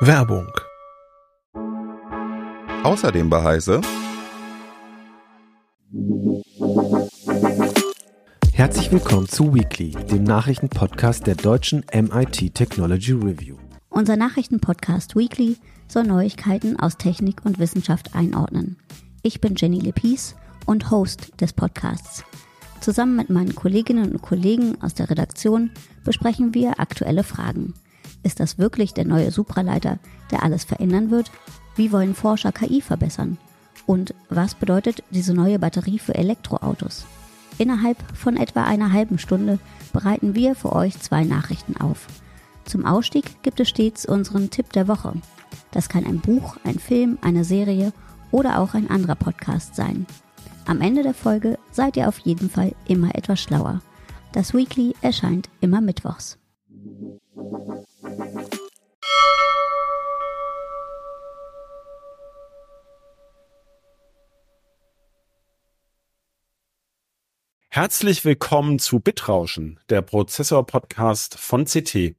Werbung. Außerdem bei Heise. Herzlich willkommen zu Weekly, dem Nachrichtenpodcast der deutschen MIT Technology Review. Unser Nachrichtenpodcast Weekly soll Neuigkeiten aus Technik und Wissenschaft einordnen. Ich bin Jenny Lepis und Host des Podcasts. Zusammen mit meinen Kolleginnen und Kollegen aus der Redaktion besprechen wir aktuelle Fragen. Ist das wirklich der neue Supraleiter, der alles verändern wird? Wie wollen Forscher KI verbessern? Und was bedeutet diese neue Batterie für Elektroautos? Innerhalb von etwa einer halben Stunde bereiten wir für euch zwei Nachrichten auf. Zum Ausstieg gibt es stets unseren Tipp der Woche. Das kann ein Buch, ein Film, eine Serie oder auch ein anderer Podcast sein. Am Ende der Folge seid ihr auf jeden Fall immer etwas schlauer. Das Weekly erscheint immer mittwochs. Herzlich willkommen zu Bitrauschen, der Prozessor-Podcast von CT.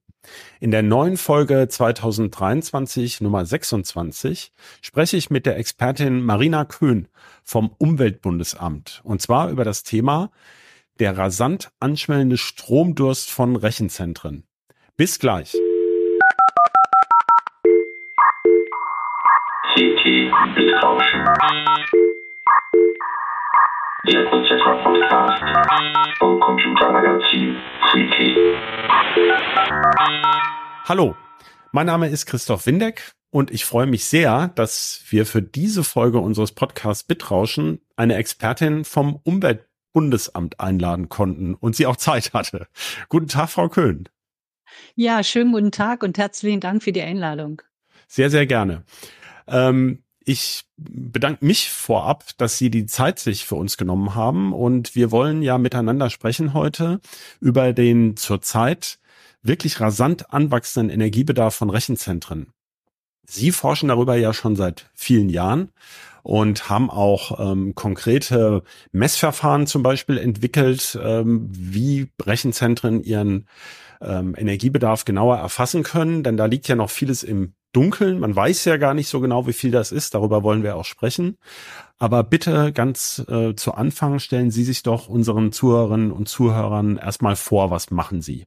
In der neuen Folge 2023 Nummer 26 spreche ich mit der Expertin Marina Köhn vom Umweltbundesamt und zwar über das Thema der rasant anschwellende Stromdurst von Rechenzentren. Bis gleich. CT Bitrauschen. Der Prozessor-Podcast vom Computermagazin Freaky. Hallo, mein Name ist Christoph Windeck und ich freue mich sehr, dass wir für diese Folge unseres Podcasts Bitrauschen eine Expertin vom Umweltbundesamt einladen konnten und sie auch Zeit hatte. Guten Tag, Frau Köhn. Ja, schönen guten Tag und herzlichen Dank für die Einladung. Sehr, sehr gerne. Ähm, ich bedanke mich vorab, dass Sie die Zeit sich für uns genommen haben und wir wollen ja miteinander sprechen heute über den zurzeit wirklich rasant anwachsenden Energiebedarf von Rechenzentren. Sie forschen darüber ja schon seit vielen Jahren und haben auch ähm, konkrete Messverfahren zum Beispiel entwickelt, ähm, wie Rechenzentren ihren ähm, Energiebedarf genauer erfassen können, denn da liegt ja noch vieles im Dunkeln. Man weiß ja gar nicht so genau, wie viel das ist. Darüber wollen wir auch sprechen. Aber bitte ganz äh, zu Anfang stellen Sie sich doch unseren Zuhörerinnen und Zuhörern erstmal vor, was machen Sie?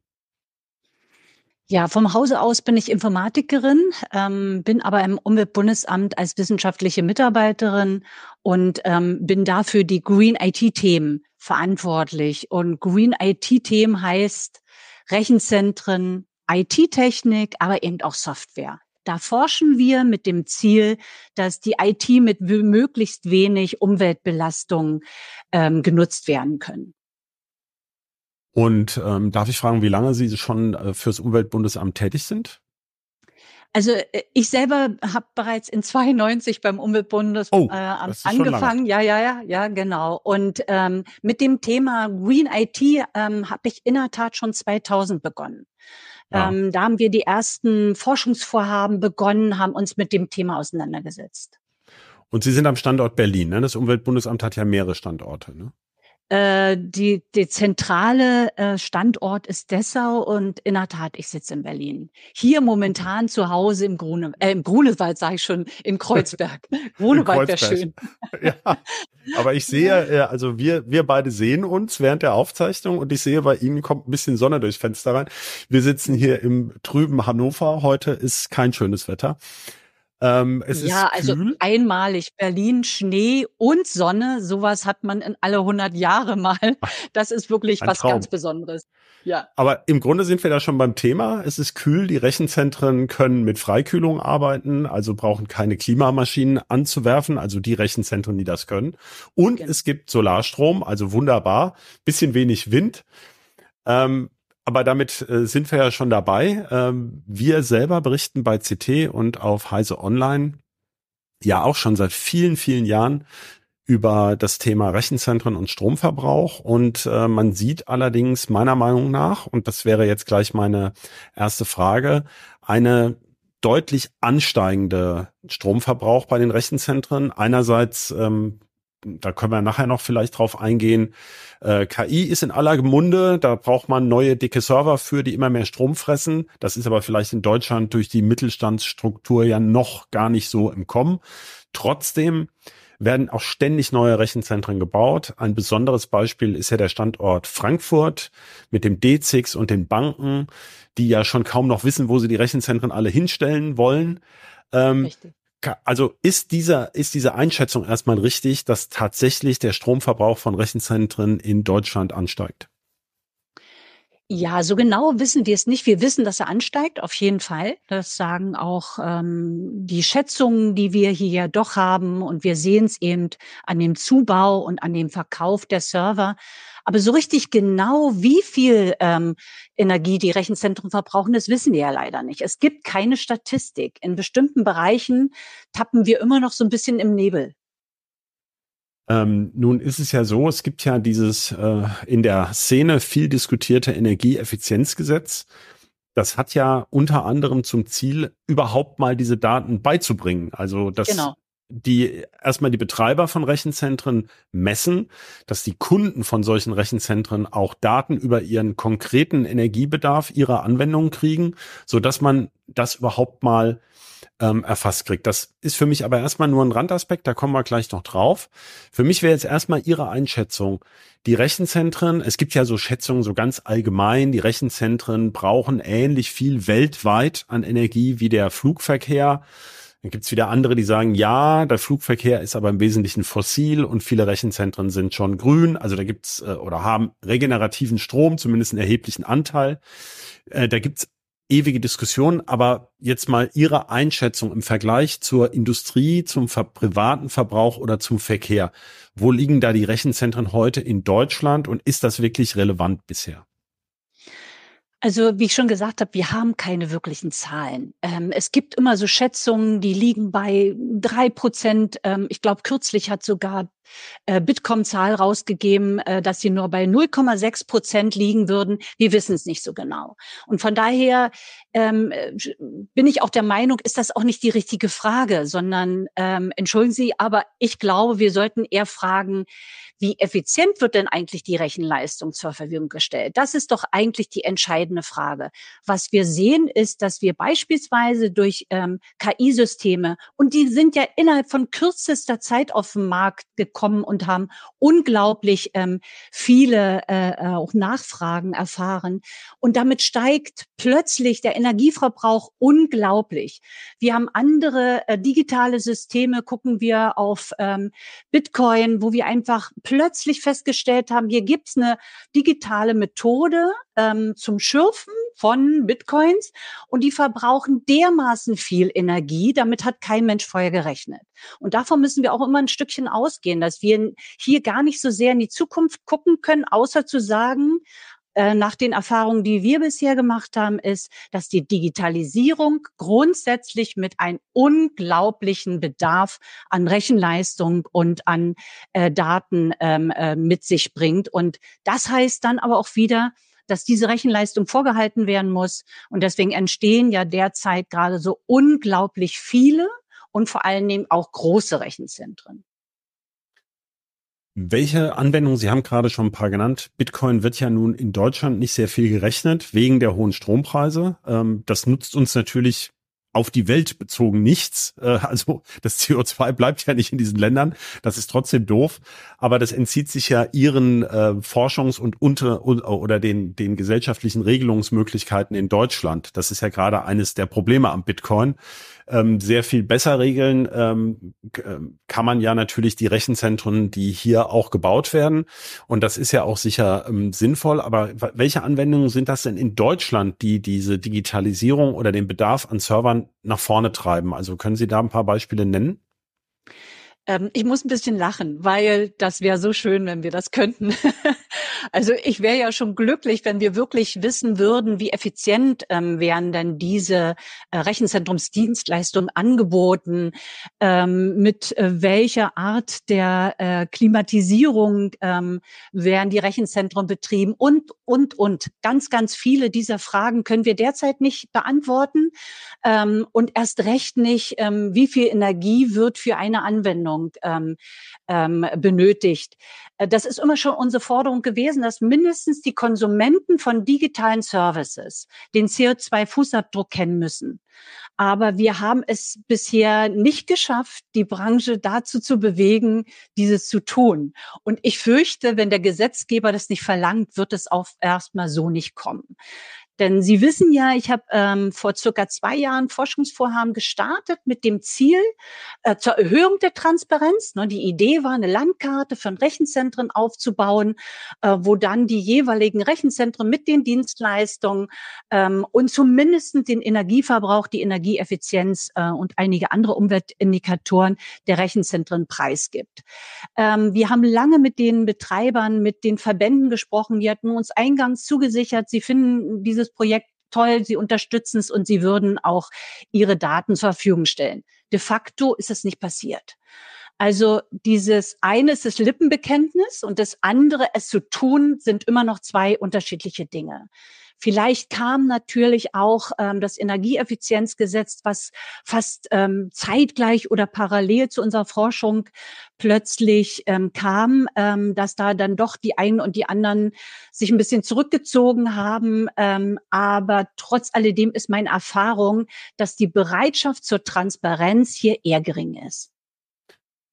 Ja, vom Hause aus bin ich Informatikerin, ähm, bin aber im Umweltbundesamt als wissenschaftliche Mitarbeiterin und ähm, bin dafür die Green IT-Themen verantwortlich. Und Green IT-Themen heißt Rechenzentren, IT-Technik, aber eben auch Software. Da forschen wir mit dem Ziel, dass die IT mit möglichst wenig Umweltbelastung ähm, genutzt werden können. Und ähm, darf ich fragen, wie lange Sie schon äh, fürs Umweltbundesamt tätig sind? Also äh, ich selber habe bereits in 92 beim Umweltbundesamt Oh, äh, angefangen. Ja, ja, ja, ja, genau. Und ähm, mit dem Thema Green IT ähm, habe ich in der Tat schon 2000 begonnen. Ja. Ähm, da haben wir die ersten Forschungsvorhaben begonnen, haben uns mit dem Thema auseinandergesetzt. Und Sie sind am Standort Berlin. Ne? Das Umweltbundesamt hat ja mehrere Standorte. Ne? Äh, die, die zentrale äh, Standort ist Dessau und in der Tat, ich sitze in Berlin. Hier momentan zu Hause im Grune, äh, im Grunewald, sage ich schon, in Kreuzberg. Grunewald wäre schön. ja, aber ich sehe, äh, also wir, wir beide sehen uns während der Aufzeichnung und ich sehe, bei Ihnen kommt ein bisschen Sonne durchs Fenster rein. Wir sitzen hier im trüben Hannover. Heute ist kein schönes Wetter. Ähm, es ja, ist also kühl. einmalig Berlin, Schnee und Sonne, sowas hat man in alle 100 Jahre mal. Das ist wirklich Ein was Traum. ganz Besonderes. Ja. Aber im Grunde sind wir da schon beim Thema. Es ist kühl. Die Rechenzentren können mit Freikühlung arbeiten, also brauchen keine Klimamaschinen anzuwerfen, also die Rechenzentren, die das können. Und Genau. es gibt Solarstrom, also wunderbar. Bisschen wenig Wind. Ähm, aber damit äh, sind wir ja schon dabei. Ähm, wir selber berichten bei CT und auf Heise Online ja auch schon seit vielen, vielen Jahren über das Thema Rechenzentren und Stromverbrauch. Und äh, man sieht allerdings meiner Meinung nach, und das wäre jetzt gleich meine erste Frage, eine deutlich ansteigende Stromverbrauch bei den Rechenzentren. Einerseits ähm, da können wir nachher noch vielleicht drauf eingehen. Äh, KI ist in aller Munde, da braucht man neue dicke Server für, die immer mehr Strom fressen. Das ist aber vielleicht in Deutschland durch die Mittelstandsstruktur ja noch gar nicht so im Kommen. Trotzdem werden auch ständig neue Rechenzentren gebaut. Ein besonderes Beispiel ist ja der Standort Frankfurt mit dem D6 und den Banken, die ja schon kaum noch wissen, wo sie die Rechenzentren alle hinstellen wollen. Ähm, also ist dieser, ist diese Einschätzung erstmal richtig, dass tatsächlich der Stromverbrauch von Rechenzentren in Deutschland ansteigt? Ja, so genau wissen wir es nicht. Wir wissen, dass er ansteigt, auf jeden Fall. Das sagen auch ähm, die Schätzungen, die wir hier ja doch haben. Und wir sehen es eben an dem Zubau und an dem Verkauf der Server. Aber so richtig genau, wie viel ähm, Energie die Rechenzentren verbrauchen, das wissen wir ja leider nicht. Es gibt keine Statistik. In bestimmten Bereichen tappen wir immer noch so ein bisschen im Nebel. Ähm, nun ist es ja so, es gibt ja dieses äh, in der Szene viel diskutierte Energieeffizienzgesetz. Das hat ja unter anderem zum Ziel, überhaupt mal diese Daten beizubringen. Also dass genau. Die erstmal die Betreiber von Rechenzentren messen, dass die Kunden von solchen Rechenzentren auch Daten über ihren konkreten Energiebedarf ihrer Anwendungen kriegen, so dass man das überhaupt mal ähm, erfasst kriegt. Das ist für mich aber erstmal nur ein Randaspekt, da kommen wir gleich noch drauf. Für mich wäre jetzt erstmal Ihre Einschätzung. Die Rechenzentren, es gibt ja so Schätzungen so ganz allgemein, die Rechenzentren brauchen ähnlich viel weltweit an Energie wie der Flugverkehr. Dann gibt's wieder andere, die sagen, ja, der Flugverkehr ist aber im Wesentlichen fossil und viele Rechenzentren sind schon grün. Also da gibt's äh, oder haben regenerativen Strom, zumindest einen erheblichen Anteil. Äh, da gibt's ewige Diskussion, aber jetzt mal Ihre Einschätzung im Vergleich zur Industrie, zum privaten Verbrauch oder zum Verkehr. Wo liegen da die Rechenzentren heute in Deutschland und ist das wirklich relevant bisher? Also wie ich schon gesagt habe, wir haben keine wirklichen Zahlen. Ähm, es gibt immer so Schätzungen, die liegen bei drei Prozent. Ähm, ich glaube, kürzlich hat sogar äh, Bitkom-Zahl rausgegeben, äh, dass sie nur bei 0,6 Prozent liegen würden. Wir wissen es nicht so genau. Und von daher ähm, äh, bin ich auch der Meinung, ist das auch nicht die richtige Frage, sondern ähm, entschuldigen Sie, aber ich glaube, wir sollten eher fragen, wie effizient wird denn eigentlich die Rechenleistung zur Verfügung gestellt? Das ist doch eigentlich die entscheidende Frage. Was wir sehen, ist, dass wir beispielsweise durch ähm, KI-Systeme, und die sind ja innerhalb von kürzester Zeit auf den Markt gekommen und haben unglaublich ähm, viele äh, äh auch Nachfragen erfahren. Und damit steigt plötzlich der Energieverbrauch unglaublich. Wir haben andere äh, digitale Systeme, gucken wir auf ähm, Bitcoin, wo wir einfach plötzlich festgestellt haben, hier gibt's eine digitale Methode ähm, zum Schürfen von Bitcoins und die verbrauchen dermaßen viel Energie, damit hat kein Mensch vorher gerechnet. Und davon müssen wir auch immer ein Stückchen ausgehen, dass wir hier gar nicht so sehr in die Zukunft gucken können, außer zu sagen, äh, nach den Erfahrungen, die wir bisher gemacht haben, ist, dass die Digitalisierung grundsätzlich mit einem unglaublichen Bedarf an Rechenleistung und an äh, Daten ähm, äh, mit sich bringt. Und das heißt dann aber auch wieder, dass diese Rechenleistung vorgehalten werden muss. Und deswegen entstehen ja derzeit gerade so unglaublich viele und vor allen Dingen auch große Rechenzentren. Welche Anwendungen, Sie haben gerade schon ein paar genannt. Bitcoin wird ja nun in Deutschland nicht sehr viel gerechnet wegen der hohen Strompreise. Ähm, das nutzt uns natürlich auf die Welt bezogen nichts. Äh, also das CO2 bleibt ja nicht in diesen Ländern. Das ist trotzdem doof. Aber das entzieht sich ja ihren äh, Forschungs- und unter oder den, den gesellschaftlichen Regelungsmöglichkeiten in Deutschland. Das ist ja gerade eines der Probleme am Bitcoin ähm, sehr viel besser regeln, ähm, ähm, kann man ja natürlich die Rechenzentren, die hier auch gebaut werden. Und das ist ja auch sicher ähm, sinnvoll. Aber welche Anwendungen sind das denn in Deutschland, die diese Digitalisierung oder den Bedarf an Servern nach vorne treiben? Also können Sie da ein paar Beispiele nennen? Ähm, ich muss ein bisschen lachen, weil das wäre so schön, wenn wir das könnten. Also ich wäre ja schon glücklich, wenn wir wirklich wissen würden, wie effizient ähm, wären denn diese äh, Rechenzentrumsdienstleistungen angeboten, ähm, mit äh, welcher Art der äh, Klimatisierung ähm, werden die Rechenzentren betrieben und, und, und. Ganz, ganz viele dieser Fragen können wir derzeit nicht beantworten ähm, und erst recht nicht, ähm, wie viel Energie wird für eine Anwendung ähm, ähm, benötigt. Äh, das ist immer schon unsere Forderung gewesen, dass mindestens die Konsumenten von digitalen Services den CO2-Fußabdruck kennen müssen. Aber wir haben es bisher nicht geschafft, die Branche dazu zu bewegen, dieses zu tun. Und ich fürchte, wenn der Gesetzgeber das nicht verlangt, wird es auch erstmal so nicht kommen. Denn Sie wissen ja, ich habe ähm, vor circa zwei Jahren Forschungsvorhaben gestartet mit dem Ziel äh, zur Erhöhung der Transparenz. Ne, die Idee war, eine Landkarte von Rechenzentren aufzubauen, äh, wo dann die jeweiligen Rechenzentren mit den Dienstleistungen ähm, und zumindest den Energieverbrauch, die Energieeffizienz äh, und einige andere Umweltindikatoren der Rechenzentren preisgibt. Ähm, wir haben lange mit den Betreibern, mit den Verbänden gesprochen. Die hatten uns eingangs zugesichert, sie finden dieses dieses Projekt toll, sie unterstützen es und sie würden auch ihre Daten zur Verfügung stellen. De facto ist es nicht passiert. Also dieses eine ist das Lippenbekenntnis und das andere, es zu tun, sind immer noch zwei unterschiedliche Dinge. Vielleicht kam natürlich auch ähm, das Energieeffizienzgesetz, was fast ähm, zeitgleich oder parallel zu unserer Forschung plötzlich ähm, kam, ähm, dass da dann doch die einen und die anderen sich ein bisschen zurückgezogen haben. Ähm, aber trotz alledem ist meine Erfahrung, dass die Bereitschaft zur Transparenz hier eher gering ist.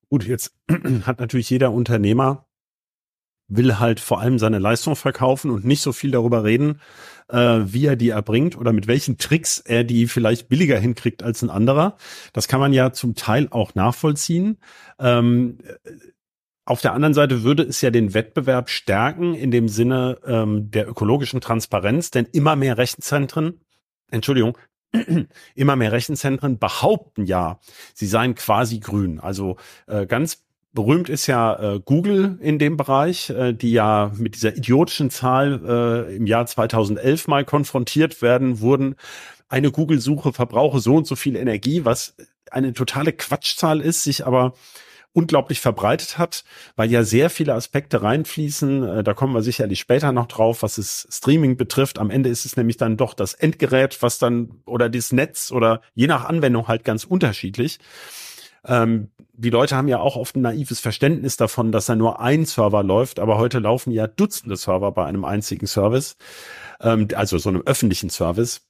Gut, jetzt hat natürlich jeder Unternehmer will halt vor allem seine Leistung verkaufen und nicht so viel darüber reden, äh, wie er die erbringt oder mit welchen Tricks er die vielleicht billiger hinkriegt als ein anderer. Das kann man ja zum Teil auch nachvollziehen. Ähm, auf der anderen Seite würde es ja den Wettbewerb stärken in dem Sinne ähm, der ökologischen Transparenz, denn immer mehr Rechenzentren, Entschuldigung, immer mehr Rechenzentren behaupten ja, sie seien quasi grün. Also äh, ganz Berühmt ist ja äh, Google in dem Bereich, äh, die ja mit dieser idiotischen Zahl äh, im Jahr 2011 mal konfrontiert werden wurden. Eine Google-Suche verbrauche so und so viel Energie, was eine totale Quatschzahl ist, sich aber unglaublich verbreitet hat, weil ja sehr viele Aspekte reinfließen. Äh, da kommen wir sicherlich später noch drauf, was es Streaming betrifft. Am Ende ist es nämlich dann doch das Endgerät, was dann oder das Netz oder je nach Anwendung halt ganz unterschiedlich. Ähm, die Leute haben ja auch oft ein naives Verständnis davon, dass da nur ein Server läuft, aber heute laufen ja Dutzende Server bei einem einzigen Service, ähm, also so einem öffentlichen Service.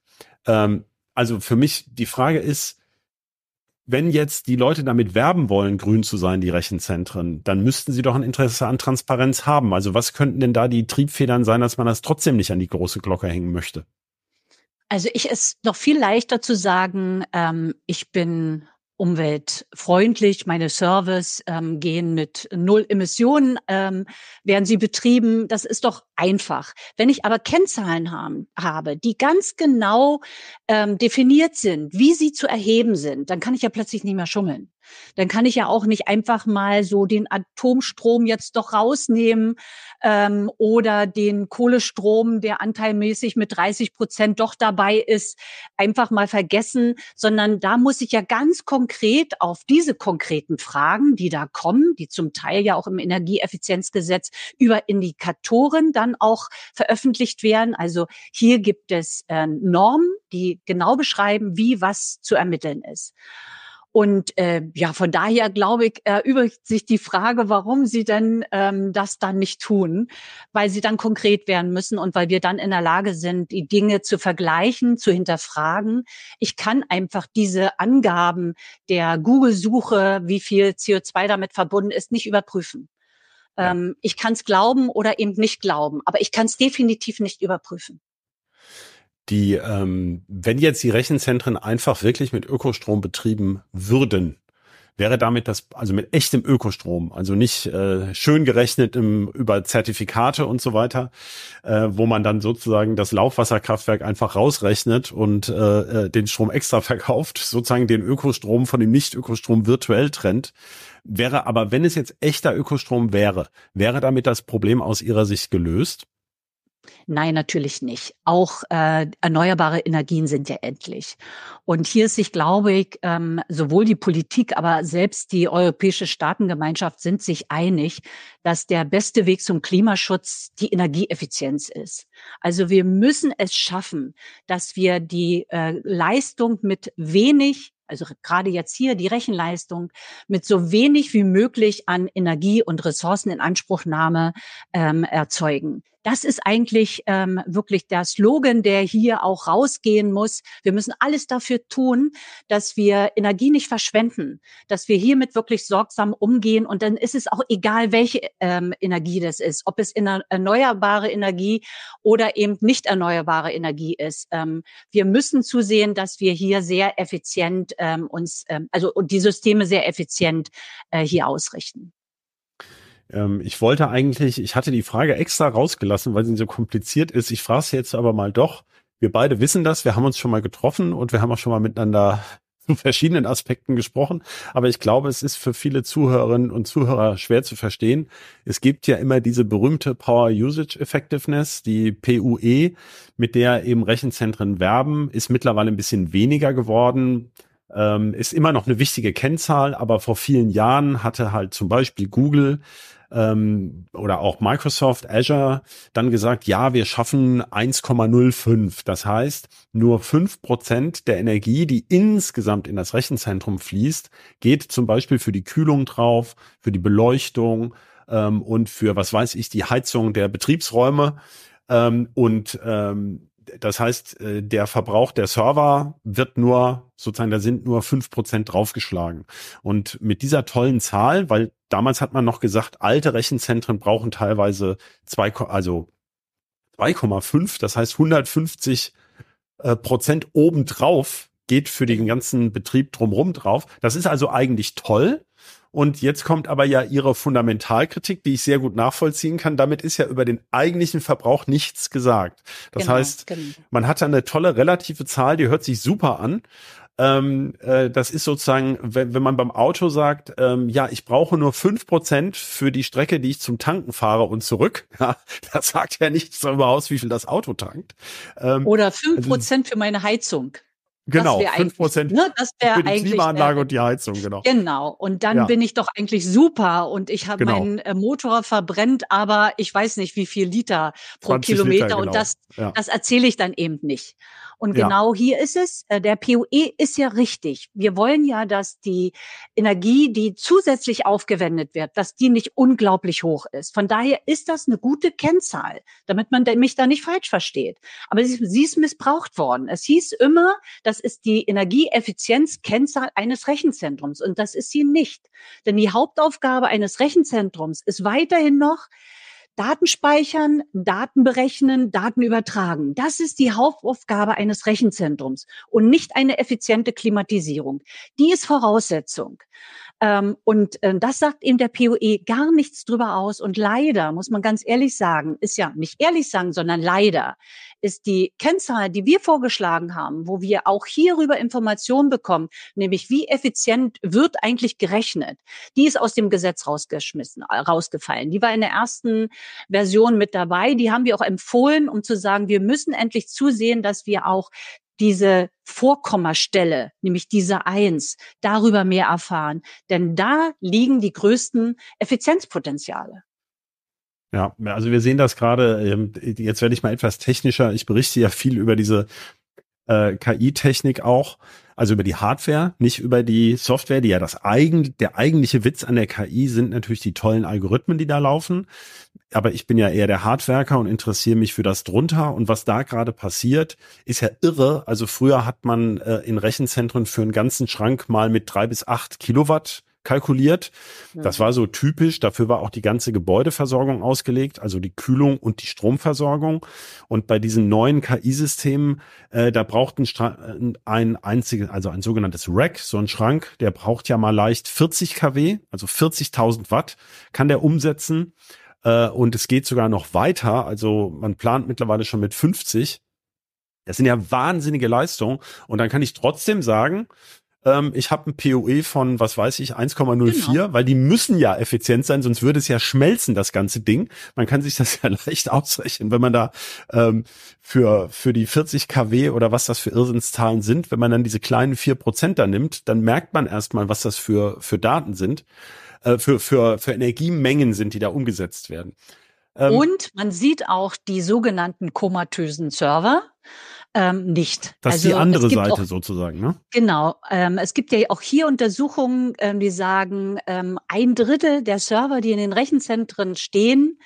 Ähm, also für mich die Frage ist, wenn jetzt die Leute damit werben wollen, grün zu sein, die Rechenzentren, dann müssten sie doch ein Interesse an Transparenz haben. Also was könnten denn da die Triebfedern sein, dass man das trotzdem nicht an die große Glocke hängen möchte? Also ich ist noch viel leichter zu sagen, ähm, ich bin umweltfreundlich. Meine Service ähm, gehen mit null Emissionen, ähm, werden sie betrieben. Das ist doch einfach. Wenn ich aber Kennzahlen haben, habe, die ganz genau ähm, definiert sind, wie sie zu erheben sind, dann kann ich ja plötzlich nicht mehr schummeln. Dann kann ich ja auch nicht einfach mal so den Atomstrom jetzt doch rausnehmen ähm, oder den Kohlestrom, der anteilmäßig mit 30 Prozent doch dabei ist, einfach mal vergessen, sondern da muss ich ja ganz konkret auf diese konkreten Fragen, die da kommen, die zum Teil ja auch im Energieeffizienzgesetz über Indikatoren dann auch veröffentlicht werden. Also hier gibt es äh, Normen, die genau beschreiben, wie was zu ermitteln ist. Und äh, ja, von daher glaube ich, erübrigt sich die Frage, warum sie denn ähm, das dann nicht tun, weil sie dann konkret werden müssen und weil wir dann in der Lage sind, die Dinge zu vergleichen, zu hinterfragen. Ich kann einfach diese Angaben der Google-Suche, wie viel CO2 damit verbunden ist, nicht überprüfen. Ähm, ich kann es glauben oder eben nicht glauben, aber ich kann es definitiv nicht überprüfen die, ähm, wenn jetzt die Rechenzentren einfach wirklich mit Ökostrom betrieben würden, wäre damit das, also mit echtem Ökostrom, also nicht äh, schön gerechnet im, über Zertifikate und so weiter, äh, wo man dann sozusagen das Laufwasserkraftwerk einfach rausrechnet und äh, äh den Strom extra verkauft, sozusagen den Ökostrom von dem Nicht-Ökostrom virtuell trennt. Wäre aber, wenn es jetzt echter Ökostrom wäre, wäre damit das Problem aus Ihrer Sicht gelöst? Nein, natürlich nicht. Auch äh, erneuerbare Energien sind ja endlich. Und hier ist sich, glaube ich, ähm, sowohl die Politik, aber selbst die europäische Staatengemeinschaft sind sich einig, dass der beste Weg zum Klimaschutz die Energieeffizienz ist. Also wir müssen es schaffen, dass wir die äh, Leistung mit wenig also gerade jetzt hier die Rechenleistung mit so wenig wie möglich an Energie und Ressourcen in Anspruchnahme ähm, erzeugen. Das ist eigentlich ähm, wirklich der Slogan, der hier auch rausgehen muss. Wir müssen alles dafür tun, dass wir Energie nicht verschwenden, dass wir hiermit wirklich sorgsam umgehen. Und dann ist es auch egal, welche ähm, Energie das ist, ob es erneuerbare Energie oder eben nicht erneuerbare Energie ist. Ähm, wir müssen zusehen, dass wir hier sehr effizient ähm, uns, ähm, also und die Systeme sehr effizient äh, hier ausrichten. Ähm, ich wollte eigentlich, ich hatte die Frage extra rausgelassen, weil sie so kompliziert ist. Ich frage es jetzt aber mal doch. Wir beide wissen das, wir haben uns schon mal getroffen und wir haben auch schon mal miteinander zu verschiedenen Aspekten gesprochen. Aber ich glaube, es ist für viele Zuhörerinnen und Zuhörer schwer zu verstehen. Es gibt ja immer diese berühmte Power Usage Effectiveness, die PUE, mit der eben Rechenzentren werben, ist mittlerweile ein bisschen weniger geworden. Ähm, ist immer noch eine wichtige Kennzahl, aber vor vielen Jahren hatte halt zum Beispiel Google ähm, oder auch Microsoft Azure dann gesagt, ja, wir schaffen 1,05. Das heißt, nur fünf Prozent der Energie, die insgesamt in das Rechenzentrum fließt, geht zum Beispiel für die Kühlung drauf, für die Beleuchtung ähm, und für, was weiß ich, die Heizung der Betriebsräume. Ähm, und ähm, das heißt, äh, der Verbrauch der Server wird nur, sozusagen, da sind nur fünf Prozent draufgeschlagen. Und mit dieser tollen Zahl, weil damals hat man noch gesagt, alte Rechenzentren brauchen teilweise zwei, also 2,5, das heißt 150 äh, Prozent obendrauf geht für den ganzen Betrieb drumherum drauf. Das ist also eigentlich toll. Und jetzt kommt aber ja Ihre Fundamentalkritik, die ich sehr gut nachvollziehen kann. Damit ist ja über den eigentlichen Verbrauch nichts gesagt. Das genau, heißt, genau. man hat da eine tolle relative Zahl, die hört sich super an. Ähm, äh, das ist sozusagen, wenn, wenn man beim Auto sagt, ähm, ja, ich brauche nur fünf Prozent für die Strecke, die ich zum Tanken fahre und zurück. Ja, das sagt ja nichts darüber aus, wie viel das Auto tankt. Ähm, Oder fünf also Prozent also, für meine Heizung. Genau, fünf Prozent ne, das für die Klimaanlage und die Heizung, genau. Genau, und dann ja. bin ich doch eigentlich super und ich habe genau. meinen äh, Motor verbrennt, aber ich weiß nicht, wie viel Liter pro Kilometer Liter, genau. und das, ja. das erzähle ich dann eben nicht. Und genau ja. hier ist es, äh, der POE ist ja richtig. Wir wollen ja, dass die Energie, die zusätzlich aufgewendet wird, dass die nicht unglaublich hoch ist. Von daher ist das eine gute Kennzahl, damit man mich da nicht falsch versteht. Aber sie, sie ist missbraucht worden. Es hieß immer, das ist die Energieeffizienzkennzahl eines Rechenzentrums. Und das ist sie nicht. Denn die Hauptaufgabe eines Rechenzentrums ist weiterhin noch, Daten speichern, Daten berechnen, Daten übertragen. Das ist die Hauptaufgabe eines Rechenzentrums und nicht eine effiziente Klimatisierung. Die ist Voraussetzung. Ähm, und äh, das sagt eben der POE gar nichts drüber aus. Und leider, muss man ganz ehrlich sagen, ist ja nicht ehrlich sagen, sondern leider ist die Kennzahl, die wir vorgeschlagen haben, wo wir auch hierüber Informationen bekommen, nämlich wie effizient wird eigentlich gerechnet, die ist aus dem Gesetz rausgeschmissen, äh, rausgefallen. Die war in der ersten Version mit dabei. Die haben wir auch empfohlen, um zu sagen, wir müssen endlich zusehen, dass wir auch diese Vorkommastelle, nämlich diese Eins, darüber mehr erfahren. Denn da liegen die größten Effizienzpotenziale. Ja, also wir sehen das gerade, ähm, jetzt werde ich mal etwas technischer. Ich berichte ja viel über diese äh, KI-Technik auch, also über die Hardware, nicht über die Software, die ja das eigen, der eigentliche Witz an der KI sind natürlich die tollen Algorithmen, die da laufen. Aber ich bin ja eher der Hardwerker und interessiere mich für das drunter. Und was da gerade passiert, ist ja irre. Also früher hat man äh, in Rechenzentren für einen ganzen Schrank mal mit drei bis acht Kilowatt kalkuliert. Das war so typisch. Dafür war auch die ganze Gebäudeversorgung ausgelegt, also die Kühlung und die Stromversorgung. Und bei diesen neuen KI-Systemen, äh, da braucht ein, Stra ein einziges, also ein sogenanntes Rack, so ein Schrank, der braucht ja mal leicht 40 kW, also 40.000 Watt kann der umsetzen. Äh, und es geht sogar noch weiter. Also man plant mittlerweile schon mit 50. Das sind ja wahnsinnige Leistungen. Und dann kann ich trotzdem sagen, ähm, ich habe ein PoE von, was weiß ich, 1,04, genau. weil die müssen ja effizient sein, sonst würde es ja schmelzen, das ganze Ding. Man kann sich das ja leicht ausrechnen, wenn man da ähm, für, für die 40 kW oder was das für Irrsinnszahlen sind, wenn man dann diese kleinen vier Prozent da nimmt, dann merkt man erstmal, was das für, für Daten sind, äh, für, für, für Energiemengen sind, die da umgesetzt werden. Ähm, Und man sieht auch die sogenannten komatösen Server ähm, nicht. Das ist also, die andere Seite auch, sozusagen, ne? Genau. Ähm, es gibt ja auch hier Untersuchungen, ähm, die sagen, ähm, ein Drittel der Server, die in den Rechenzentren stehen,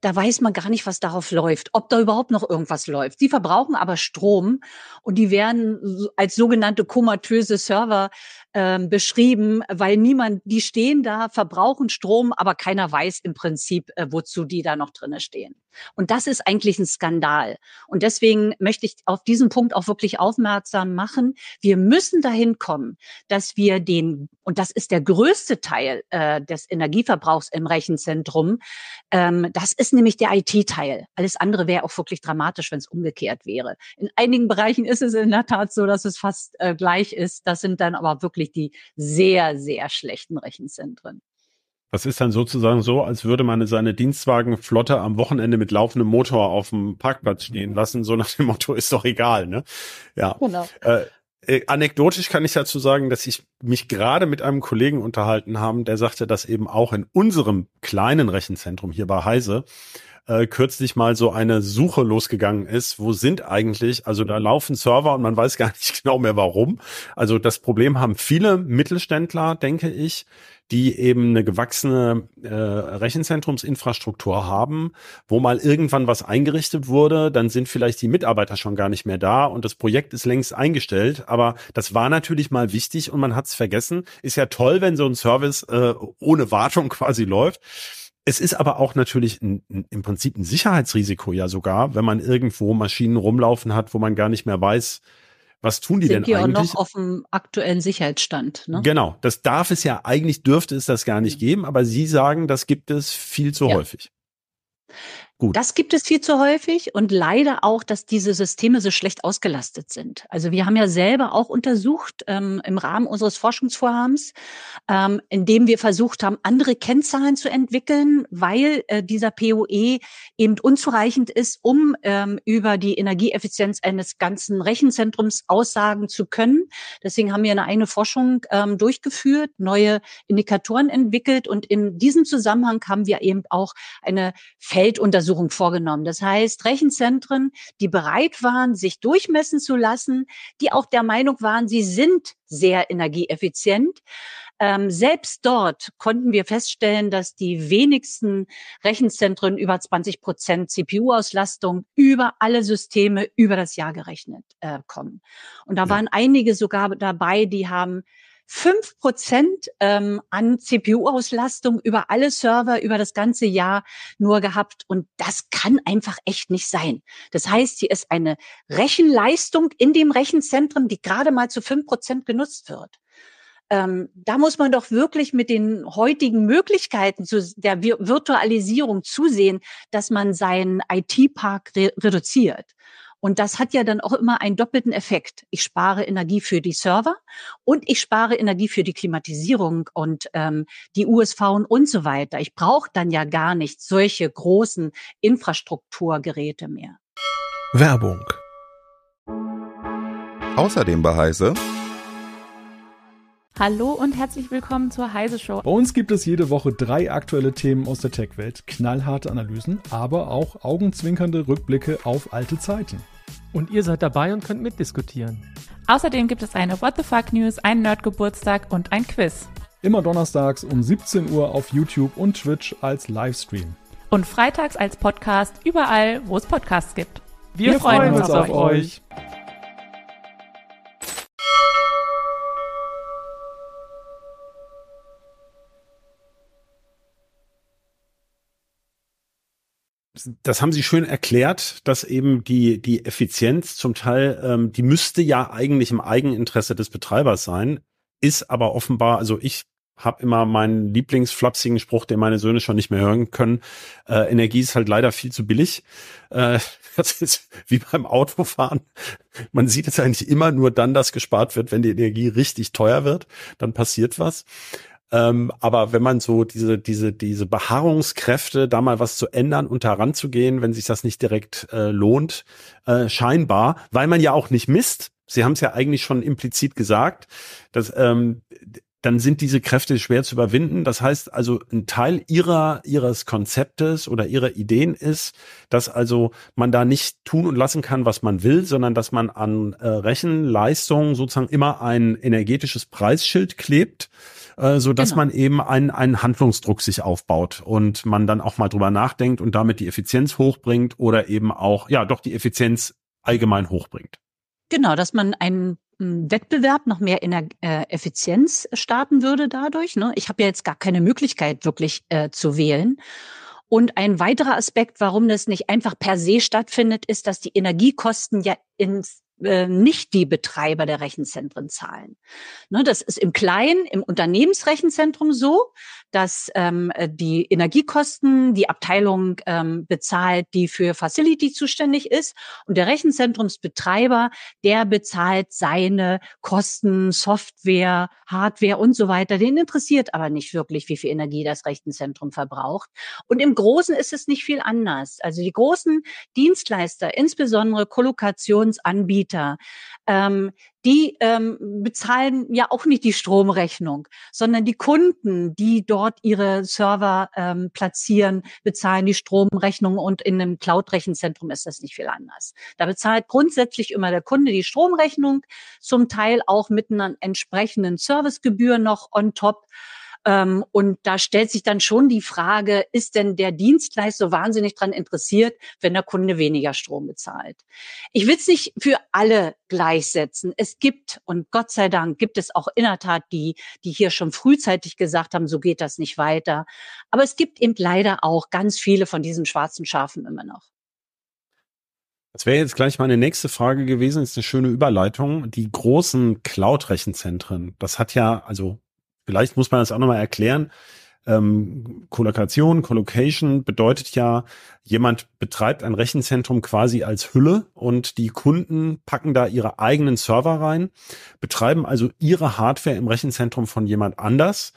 da weiß man gar nicht, was darauf läuft, ob da überhaupt noch irgendwas läuft. Die verbrauchen aber Strom und die werden als sogenannte komatöse Server ähm, beschrieben, weil niemand, die stehen da, verbrauchen Strom, aber keiner weiß im Prinzip, äh, wozu die da noch drinne stehen. Und das ist eigentlich ein Skandal. Und deswegen möchte ich auf diesen Punkt auch wirklich aufmerksam machen. Wir müssen dahin kommen, dass wir den, und das ist der größte Teil äh, des Energieverbrauchs im Rechenzentrum, ähm, das ist nämlich der IT-Teil. Alles andere wäre auch wirklich dramatisch, wenn es umgekehrt wäre. In einigen Bereichen ist es in der Tat so, dass es fast äh, gleich ist. Das sind dann aber wirklich die sehr, sehr schlechten Rechenzentren. Das ist dann sozusagen so, als würde man seine Dienstwagenflotte am Wochenende mit laufendem Motor auf dem Parkplatz stehen lassen. So nach dem Motto, ist doch egal, ne? Ja. Genau. Äh, äh, anekdotisch kann ich dazu sagen, dass ich mich gerade mit einem Kollegen unterhalten haben, der sagte, dass eben auch in unserem kleinen Rechenzentrum hier bei Heise äh, kürzlich mal so eine Suche losgegangen ist. Wo sind eigentlich, also da laufen Server und man weiß gar nicht genau mehr warum. Also das Problem haben viele Mittelständler, denke ich, die eben eine gewachsene äh, Rechenzentrumsinfrastruktur haben, wo mal irgendwann was eingerichtet wurde, dann sind vielleicht die Mitarbeiter schon gar nicht mehr da und das Projekt ist längst eingestellt. Aber das war natürlich mal wichtig und man hat es vergessen. Ist ja toll, wenn so ein Service äh, ohne Wartung quasi läuft. Es ist aber auch natürlich ein, ein, im Prinzip ein Sicherheitsrisiko ja sogar, wenn man irgendwo Maschinen rumlaufen hat, wo man gar nicht mehr weiß, was tun die Sind denn die eigentlich? Sind auch noch auf dem aktuellen Sicherheitsstand. Ne? Genau, das darf es ja eigentlich, dürfte es das gar nicht geben, aber Sie sagen, das gibt es viel zu ja. häufig. Gut. Das gibt es viel zu häufig und leider auch, dass diese Systeme so schlecht ausgelastet sind. Also wir haben ja selber auch untersucht ähm, im Rahmen unseres Forschungsvorhabens, ähm, indem wir versucht haben, andere Kennzahlen zu entwickeln, weil äh, dieser POE eben unzureichend ist, um ähm, über die Energieeffizienz eines ganzen Rechenzentrums aussagen zu können. Deswegen haben wir eine eigene Forschung ähm, durchgeführt, neue Indikatoren entwickelt und in diesem Zusammenhang haben wir eben auch eine Felduntersuchung Untersuchung vorgenommen. Das heißt, Rechenzentren, die bereit waren, sich durchmessen zu lassen, die auch der Meinung waren, sie sind sehr energieeffizient. Ähm, selbst dort konnten wir feststellen, dass die wenigsten Rechenzentren über 20 Prozent CPU-Auslastung über alle Systeme über das Jahr gerechnet äh, kommen. Und da waren einige sogar dabei, die haben fünf Prozent ähm, an CPU-Auslastung über alle Server über das ganze Jahr nur gehabt. Und das kann einfach echt nicht sein. Das heißt, hier ist eine Rechenleistung in dem Rechenzentrum, die gerade mal zu fünf Prozent genutzt wird. Ähm, da muss man doch wirklich mit den heutigen Möglichkeiten zu der Virtualisierung zusehen, dass man seinen IT-Park re reduziert. Und das hat ja dann auch immer einen doppelten Effekt. Ich spare Energie für die Server und ich spare Energie für die Klimatisierung und ähm, die USV und so weiter. Ich brauche dann ja gar nicht solche großen Infrastrukturgeräte mehr. Werbung. Außerdem bei Heise Hallo und herzlich willkommen zur Heise Show. Bei uns gibt es jede Woche drei aktuelle Themen aus der Tech-Welt, knallharte Analysen, aber auch augenzwinkernde Rückblicke auf alte Zeiten. Und ihr seid dabei und könnt mitdiskutieren. Außerdem gibt es eine What the Fuck News, einen Nerd-Geburtstag und ein Quiz. Immer donnerstags um 17 Uhr auf YouTube und Twitch als Livestream. Und freitags als Podcast überall, wo es Podcasts gibt. Wir, Wir freuen, freuen, uns, auf, auf euch. Das haben Sie schön erklärt, dass eben die, die Effizienz zum Teil, ähm, die müsste ja eigentlich im Eigeninteresse des Betreibers sein, ist aber offenbar, also ich habe immer meinen lieblingsflapsigen Spruch, den meine Söhne schon nicht mehr hören können. Äh, Energie ist halt leider viel zu billig. Äh, das ist wie beim Autofahren. Man sieht es eigentlich immer nur dann, dass gespart wird, wenn die Energie richtig teuer wird. Dann passiert was. Ähm, aber wenn man so diese, diese, diese Beharrungskräfte, da mal was zu ändern und daran zu gehen, wenn sich das nicht direkt äh, lohnt, äh, scheinbar, weil man ja auch nicht misst. Sie haben es ja eigentlich schon implizit gesagt, dass ähm, dann sind diese Kräfte schwer zu überwinden. Das heißt also, ein Teil ihrer, ihres Konzeptes oder ihrer Ideen ist, dass also man da nicht tun und lassen kann, was man will, sondern dass man an äh, Rechenleistungen sozusagen immer ein energetisches Preisschild klebt, äh, so dass genau. man eben einen, einen Handlungsdruck sich aufbaut und man dann auch mal drüber nachdenkt und damit die Effizienz hochbringt oder eben auch, ja, doch die Effizienz allgemein hochbringt. Genau, dass man einen Wettbewerb noch mehr in der äh, Effizienz starten würde dadurch. Ne? Ich habe ja jetzt gar keine Möglichkeit, wirklich äh, zu wählen. Und ein weiterer Aspekt, warum das nicht einfach per se stattfindet, ist, dass die Energiekosten ja ins äh, nicht die Betreiber der Rechenzentren zahlen. Ne, das ist im Kleinen, im Unternehmensrechenzentrum so, dass ähm, die Energiekosten die Abteilung ähm, bezahlt, die für Facility zuständig ist. Und der Rechenzentrumsbetreiber, der bezahlt seine Kosten, Software, Hardware und so weiter. Den interessiert aber nicht wirklich, wie viel Energie das Rechenzentrum verbraucht. Und im Großen ist es nicht viel anders. Also die großen Dienstleister, insbesondere Kollokationsanbieter, ähm, die ähm, bezahlen ja auch nicht die Stromrechnung, sondern die Kunden, die dort ihre Server ähm, platzieren, bezahlen die Stromrechnung und in einem Cloud-Rechenzentrum ist das nicht viel anders. Da bezahlt grundsätzlich immer der Kunde die Stromrechnung, zum Teil auch mit einer entsprechenden Servicegebühr noch on top. Ähm, und da stellt sich dann schon die Frage, ist denn der Dienstleister so wahnsinnig dran interessiert, wenn der Kunde weniger Strom bezahlt? Ich will es nicht für alle gleichsetzen. Es gibt, und Gott sei Dank gibt es auch in der Tat die, die hier schon frühzeitig gesagt haben, so geht das nicht weiter. Aber es gibt eben leider auch ganz viele von diesen schwarzen Schafen immer noch. Das wäre jetzt gleich meine nächste Frage gewesen, ist eine schöne Überleitung. Die großen Cloud-Rechenzentren, das hat ja, also vielleicht muss man das auch nochmal erklären. Ähm, Kollokation, Collocation bedeutet ja, jemand betreibt ein Rechenzentrum quasi als Hülle und die Kunden packen da ihre eigenen Server rein, betreiben also ihre Hardware im Rechenzentrum von jemand anders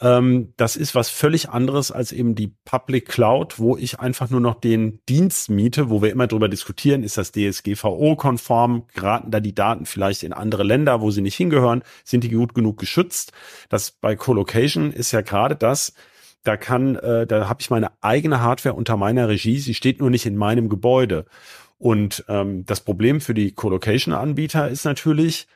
ähm, das ist was völlig anderes als eben die Public Cloud, wo ich einfach nur noch den Dienst miete, wo wir immer drüber diskutieren, ist das DSGVO-konform, geraten da die Daten vielleicht in andere Länder, wo sie nicht hingehören, sind die gut genug geschützt? Das bei Colocation ist ja gerade das, da kann, äh, da habe ich meine eigene Hardware unter meiner Regie, sie steht nur nicht in meinem Gebäude. Und ähm, das Problem für die Colocation-Anbieter ist natürlich,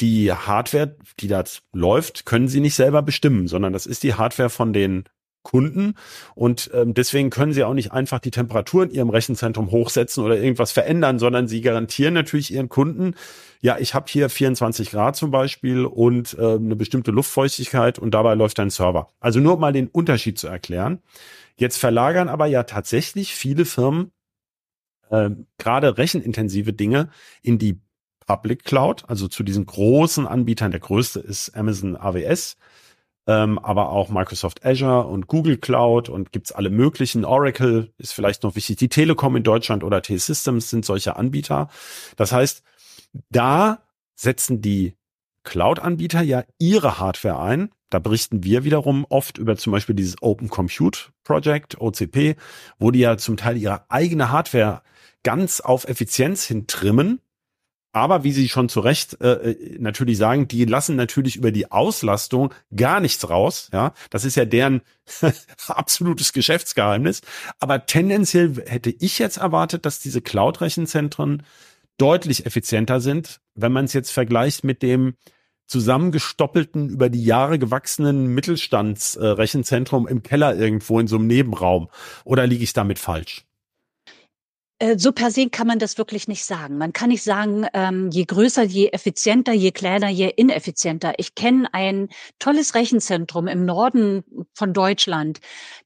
die Hardware, die da läuft, können sie nicht selber bestimmen, sondern das ist die Hardware von den Kunden und ähm, deswegen können sie auch nicht einfach die Temperatur in ihrem Rechenzentrum hochsetzen oder irgendwas verändern, sondern sie garantieren natürlich ihren Kunden, ja, ich habe hier 24 Grad zum Beispiel und äh, eine bestimmte Luftfeuchtigkeit und dabei läuft ein Server. Also nur mal den Unterschied zu erklären. Jetzt verlagern aber ja tatsächlich viele Firmen äh, gerade rechenintensive Dinge in die Public Cloud, also zu diesen großen Anbietern. Der größte ist Amazon AWS, ähm, aber auch Microsoft Azure und Google Cloud und gibt's alle möglichen. Oracle ist vielleicht noch wichtig. Die Telekom in Deutschland oder T-Systems sind solche Anbieter. Das heißt, da setzen die Cloud-Anbieter ja ihre Hardware ein. Da berichten wir wiederum oft über zum Beispiel dieses Open Compute Project, OCP, wo die ja zum Teil ihre eigene Hardware ganz auf Effizienz hin trimmen aber wie Sie schon zu Recht äh, äh, natürlich sagen, die lassen natürlich über die Auslastung gar nichts raus. Ja, das ist ja deren absolutes Geschäftsgeheimnis. Aber tendenziell hätte ich jetzt erwartet, dass diese Cloud-Rechenzentren deutlich effizienter sind, wenn man es jetzt vergleicht mit dem zusammengestoppelten, über die Jahre gewachsenen Mittelstandsrechenzentrum äh, im Keller irgendwo in so einem Nebenraum. Oder liege ich damit falsch? Äh, so per se kann man das wirklich nicht sagen. Man kann nicht sagen, ähm, je größer, je effizienter, je kleiner, je ineffizienter. Ich kenne ein tolles Rechenzentrum im Norden von Deutschland.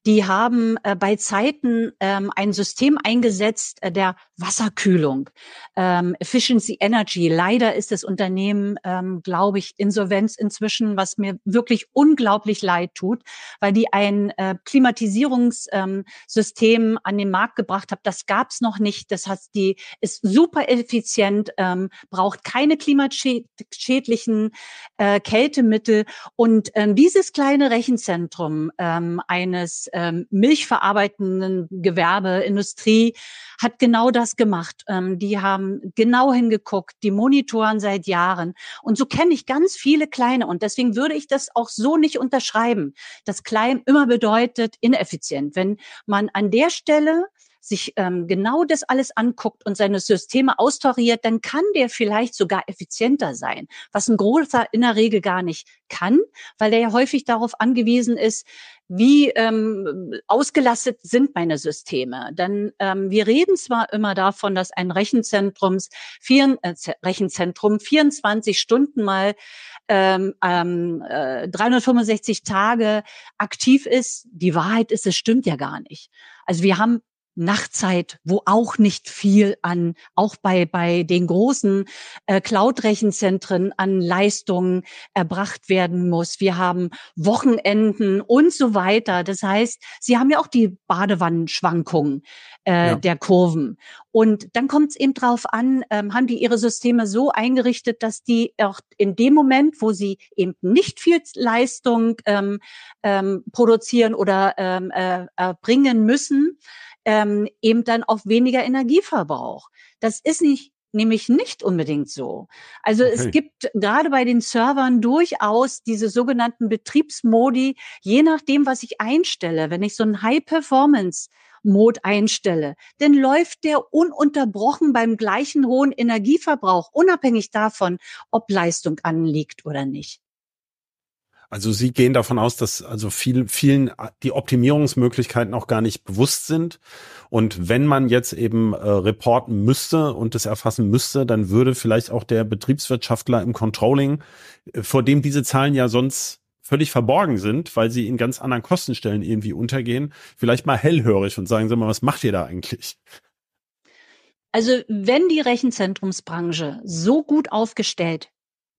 Die haben äh, bei Zeiten ähm, ein System eingesetzt äh, der Wasserkühlung, ähm, Efficiency Energy. Leider ist das Unternehmen, ähm, glaube ich, Insolvenz inzwischen, was mir wirklich unglaublich leid tut, weil die ein äh, Klimatisierungssystem ähm, an den Markt gebracht haben. Das gab es noch nicht. Das heißt, die ist super effizient, ähm, braucht keine klimaschädlichen äh, Kältemittel. Und ähm, dieses kleine Rechenzentrum ähm, eines ähm, milchverarbeitenden Gewerbe, Industrie, hat genau das gemacht. Ähm, die haben genau hingeguckt, die monitoren seit Jahren. Und so kenne ich ganz viele kleine. Und deswegen würde ich das auch so nicht unterschreiben, dass klein immer bedeutet ineffizient. Wenn man an der Stelle sich ähm, genau das alles anguckt und seine Systeme austariert, dann kann der vielleicht sogar effizienter sein, was ein großer in der Regel gar nicht kann, weil der ja häufig darauf angewiesen ist, wie ähm, ausgelastet sind meine Systeme. Dann ähm, wir reden zwar immer davon, dass ein Rechenzentrums vier, äh, Rechenzentrum 24 Stunden mal ähm, äh, 365 Tage aktiv ist. Die Wahrheit ist, es stimmt ja gar nicht. Also wir haben Nachtzeit, wo auch nicht viel an, auch bei, bei den großen äh, Cloud-Rechenzentren an Leistungen erbracht werden muss. Wir haben Wochenenden und so weiter. Das heißt, Sie haben ja auch die Badewannenschwankungen äh, ja. der Kurven. Und dann kommt es eben drauf an, ähm, haben die ihre Systeme so eingerichtet, dass die auch in dem Moment, wo sie eben nicht viel Leistung ähm, ähm, produzieren oder ähm, äh, bringen müssen, ähm, eben dann auch weniger Energieverbrauch. Das ist nicht nämlich nicht unbedingt so. Also okay. es gibt gerade bei den Servern durchaus diese sogenannten Betriebsmodi, je nachdem, was ich einstelle. Wenn ich so einen High-Performance Mode einstelle, dann läuft der ununterbrochen beim gleichen hohen Energieverbrauch, unabhängig davon, ob Leistung anliegt oder nicht. Also Sie gehen davon aus, dass also viel, vielen die Optimierungsmöglichkeiten auch gar nicht bewusst sind. Und wenn man jetzt eben äh, reporten müsste und das erfassen müsste, dann würde vielleicht auch der Betriebswirtschaftler im Controlling, äh, vor dem diese Zahlen ja sonst völlig verborgen sind, weil sie in ganz anderen Kostenstellen irgendwie untergehen, vielleicht mal hellhörig und sagen Sie mal, was macht ihr da eigentlich? Also wenn die Rechenzentrumsbranche so gut aufgestellt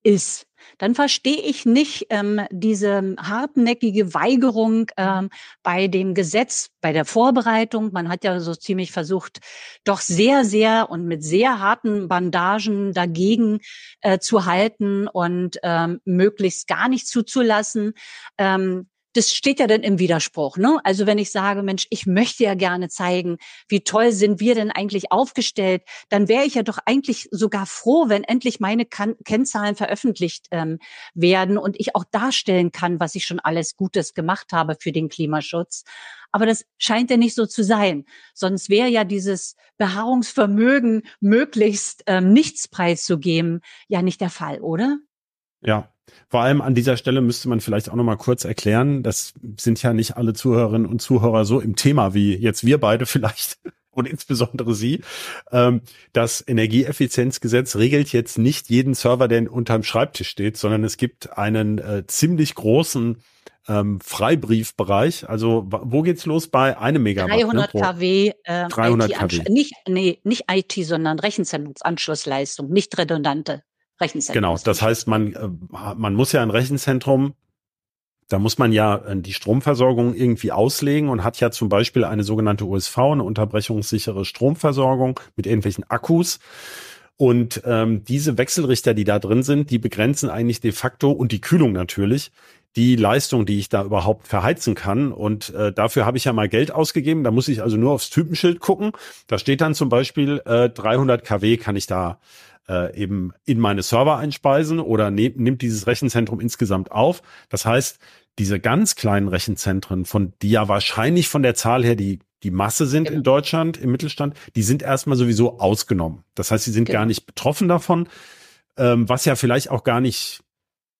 ist, dann verstehe ich nicht ähm, diese hartnäckige Weigerung ähm, bei dem Gesetz, bei der Vorbereitung. Man hat ja so ziemlich versucht, doch sehr, sehr und mit sehr harten Bandagen dagegen äh, zu halten und ähm, möglichst gar nicht zuzulassen. Ähm, das steht ja dann im Widerspruch. Ne? Also wenn ich sage, Mensch, ich möchte ja gerne zeigen, wie toll sind wir denn eigentlich aufgestellt, dann wäre ich ja doch eigentlich sogar froh, wenn endlich meine kan Kennzahlen veröffentlicht ähm, werden und ich auch darstellen kann, was ich schon alles Gutes gemacht habe für den Klimaschutz. Aber das scheint ja nicht so zu sein. Sonst wäre ja dieses Beharrungsvermögen, möglichst ähm, nichts preiszugeben, ja nicht der Fall, oder? Ja, vor allem an dieser Stelle müsste man vielleicht auch noch mal kurz erklären, das sind ja nicht alle Zuhörerinnen und Zuhörer so im Thema wie jetzt wir beide vielleicht und insbesondere Sie. Ähm, das Energieeffizienzgesetz regelt jetzt nicht jeden Server, der unterm Schreibtisch steht, sondern es gibt einen äh, ziemlich großen ähm, Freibriefbereich. Also wo geht's los bei einem Megawatt? 300 ne, kW. Äh, 300 kW. Nicht, nee, nicht IT, sondern Rechenzentrumsanschlussleistung, nicht redundante. Rechenzentrum. Genau, das heißt, man, äh, man muss ja ein Rechenzentrum, da muss man ja äh, die Stromversorgung irgendwie auslegen und hat ja zum Beispiel eine sogenannte USV, eine unterbrechungssichere Stromversorgung mit irgendwelchen Akkus. Und ähm, diese Wechselrichter, die da drin sind, die begrenzen eigentlich de facto und die Kühlung natürlich die Leistung, die ich da überhaupt verheizen kann. Und äh, dafür habe ich ja mal Geld ausgegeben. Da muss ich also nur aufs Typenschild gucken. Da steht dann zum Beispiel äh, 300 kW kann ich da äh, eben in meine Server einspeisen oder ne nimmt dieses Rechenzentrum insgesamt auf. Das heißt, diese ganz kleinen Rechenzentren, von die ja wahrscheinlich von der Zahl her die die Masse sind genau. in Deutschland im Mittelstand, die sind erstmal sowieso ausgenommen. Das heißt, sie sind genau. gar nicht betroffen davon, ähm, was ja vielleicht auch gar nicht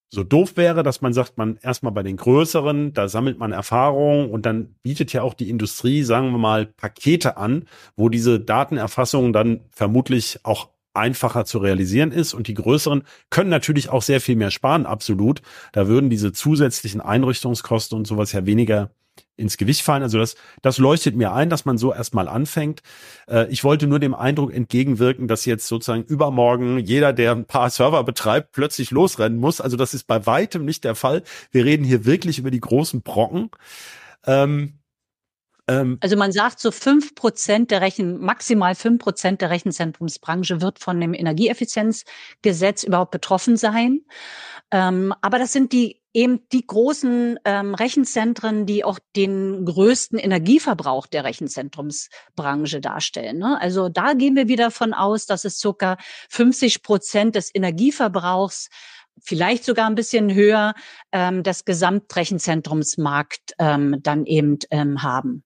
so doof wäre, dass man sagt, man erstmal bei den größeren, da sammelt man Erfahrung und dann bietet ja auch die Industrie, sagen wir mal, Pakete an, wo diese Datenerfassung dann vermutlich auch einfacher zu realisieren ist und die größeren können natürlich auch sehr viel mehr sparen, absolut. Da würden diese zusätzlichen Einrichtungskosten und sowas ja weniger ins Gewicht fallen. Also das, das leuchtet mir ein, dass man so erstmal anfängt. Äh, ich wollte nur dem Eindruck entgegenwirken, dass jetzt sozusagen übermorgen jeder, der ein paar Server betreibt, plötzlich losrennen muss. Also das ist bei weitem nicht der Fall. Wir reden hier wirklich über die großen Brocken. Ähm, ähm, also man sagt, so fünf Prozent der Rechen, maximal fünf Prozent der Rechenzentrumsbranche wird von dem Energieeffizienzgesetz überhaupt betroffen sein. Ähm, aber das sind die eben die großen ähm, Rechenzentren, die auch den größten Energieverbrauch der Rechenzentrumsbranche darstellen. Ne? Also da gehen wir wieder von aus, dass es circa 50 Prozent des Energieverbrauchs vielleicht sogar ein bisschen höher ähm, des Gesamtrechenzentrumsmarkt ähm, dann eben ähm, haben.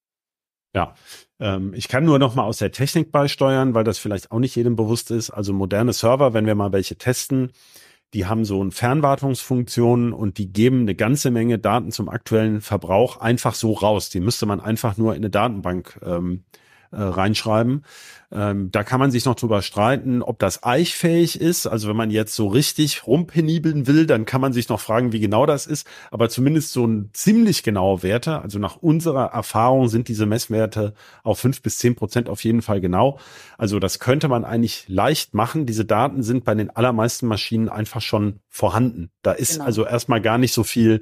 Ja, ähm, ich kann nur noch mal aus der Technik beisteuern, weil das vielleicht auch nicht jedem bewusst ist. Also moderne Server, wenn wir mal welche testen, die haben so eine Fernwartungsfunktion und die geben eine ganze Menge Daten zum aktuellen Verbrauch einfach so raus. Die müsste man einfach nur in eine Datenbank ähm, äh, reinschreiben. Ähm, da kann man sich noch drüber streiten, ob das eichfähig ist. Also wenn man jetzt so richtig rumpenibeln will, dann kann man sich noch fragen, wie genau das ist. Aber zumindest so ein ziemlich genaue Werte, also nach unserer Erfahrung sind diese Messwerte auf fünf bis zehn Prozent auf jeden Fall genau. Also das könnte man eigentlich leicht machen. Diese Daten sind bei den allermeisten Maschinen einfach schon vorhanden. Da ist genau. also erstmal gar nicht so viel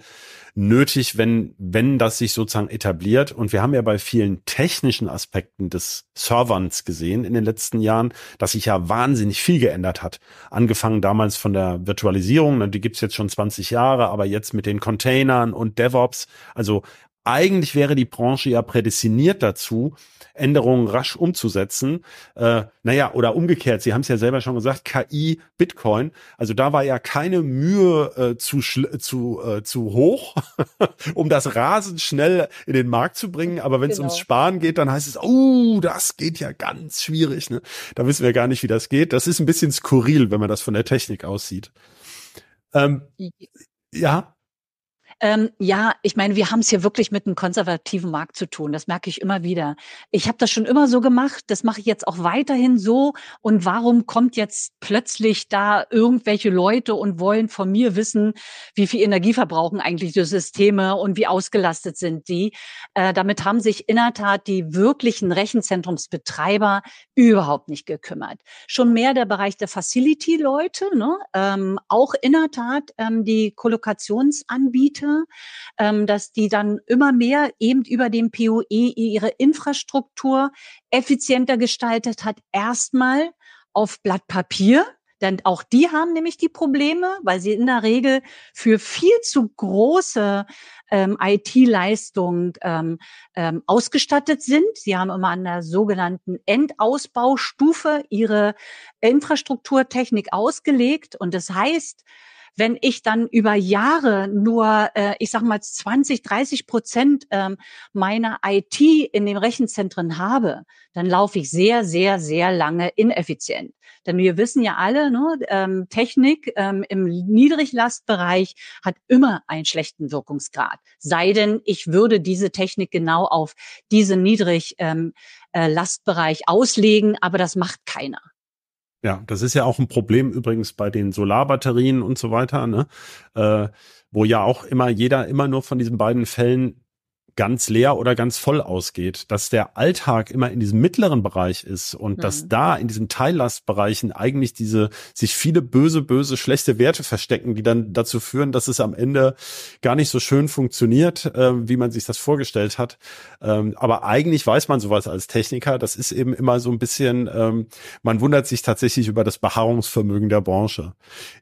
nötig, wenn, wenn das sich sozusagen etabliert. Und wir haben ja bei vielen technischen Aspekten des Serverns gesehen in den letzten Jahren, dass sich ja wahnsinnig viel geändert hat. Angefangen damals von der Virtualisierung, die gibt's jetzt schon 20 Jahre, aber jetzt mit den Containern und DevOps. Also eigentlich wäre die Branche ja prädestiniert dazu, Änderungen rasch umzusetzen. Äh, naja, oder umgekehrt, Sie haben es ja selber schon gesagt, KI, Bitcoin. Also da war ja keine Mühe äh, zu, zu, äh, zu hoch, um das rasend schnell in den Markt zu bringen. Aber wenn es genau. ums Sparen geht, dann heißt es, oh, das geht ja ganz schwierig. Ne? Da wissen wir gar nicht, wie das geht. Das ist ein bisschen skurril, wenn man das von der Technik aussieht. Ähm, ja. Ähm, ja, ich meine, wir haben es hier wirklich mit einem konservativen Markt zu tun. Das merke ich immer wieder. Ich habe das schon immer so gemacht. Das mache ich jetzt auch weiterhin so. Und warum kommt jetzt plötzlich da irgendwelche Leute und wollen von mir wissen, wie viel Energie verbrauchen eigentlich die Systeme und wie ausgelastet sind die? Äh, damit haben sich in der Tat die wirklichen Rechenzentrumsbetreiber überhaupt nicht gekümmert. Schon mehr der Bereich der Facility-Leute, ne? ähm, auch in der Tat ähm, die Kollokationsanbieter Seite, ähm, dass die dann immer mehr eben über den POE ihre Infrastruktur effizienter gestaltet hat. Erstmal auf Blatt Papier, denn auch die haben nämlich die Probleme, weil sie in der Regel für viel zu große ähm, IT-Leistung ähm, ähm, ausgestattet sind. Sie haben immer an der sogenannten Endausbaustufe ihre Infrastrukturtechnik ausgelegt. Und das heißt, wenn ich dann über Jahre nur, äh, ich sag mal, 20, 30 Prozent ähm, meiner IT in den Rechenzentren habe, dann laufe ich sehr, sehr, sehr lange ineffizient. Denn wir wissen ja alle, ne, ähm, Technik ähm, im Niedriglastbereich hat immer einen schlechten Wirkungsgrad. Sei denn, ich würde diese Technik genau auf diesen Niedriglastbereich äh, auslegen, aber das macht keiner. Ja, das ist ja auch ein Problem übrigens bei den Solarbatterien und so weiter, ne? Äh, wo ja auch immer jeder immer nur von diesen beiden Fällen ganz leer oder ganz voll ausgeht, dass der Alltag immer in diesem mittleren Bereich ist und mhm. dass da in diesen Teillastbereichen eigentlich diese sich viele böse, böse, schlechte Werte verstecken, die dann dazu führen, dass es am Ende gar nicht so schön funktioniert, äh, wie man sich das vorgestellt hat. Ähm, aber eigentlich weiß man sowas als Techniker. Das ist eben immer so ein bisschen, ähm, man wundert sich tatsächlich über das Beharrungsvermögen der Branche.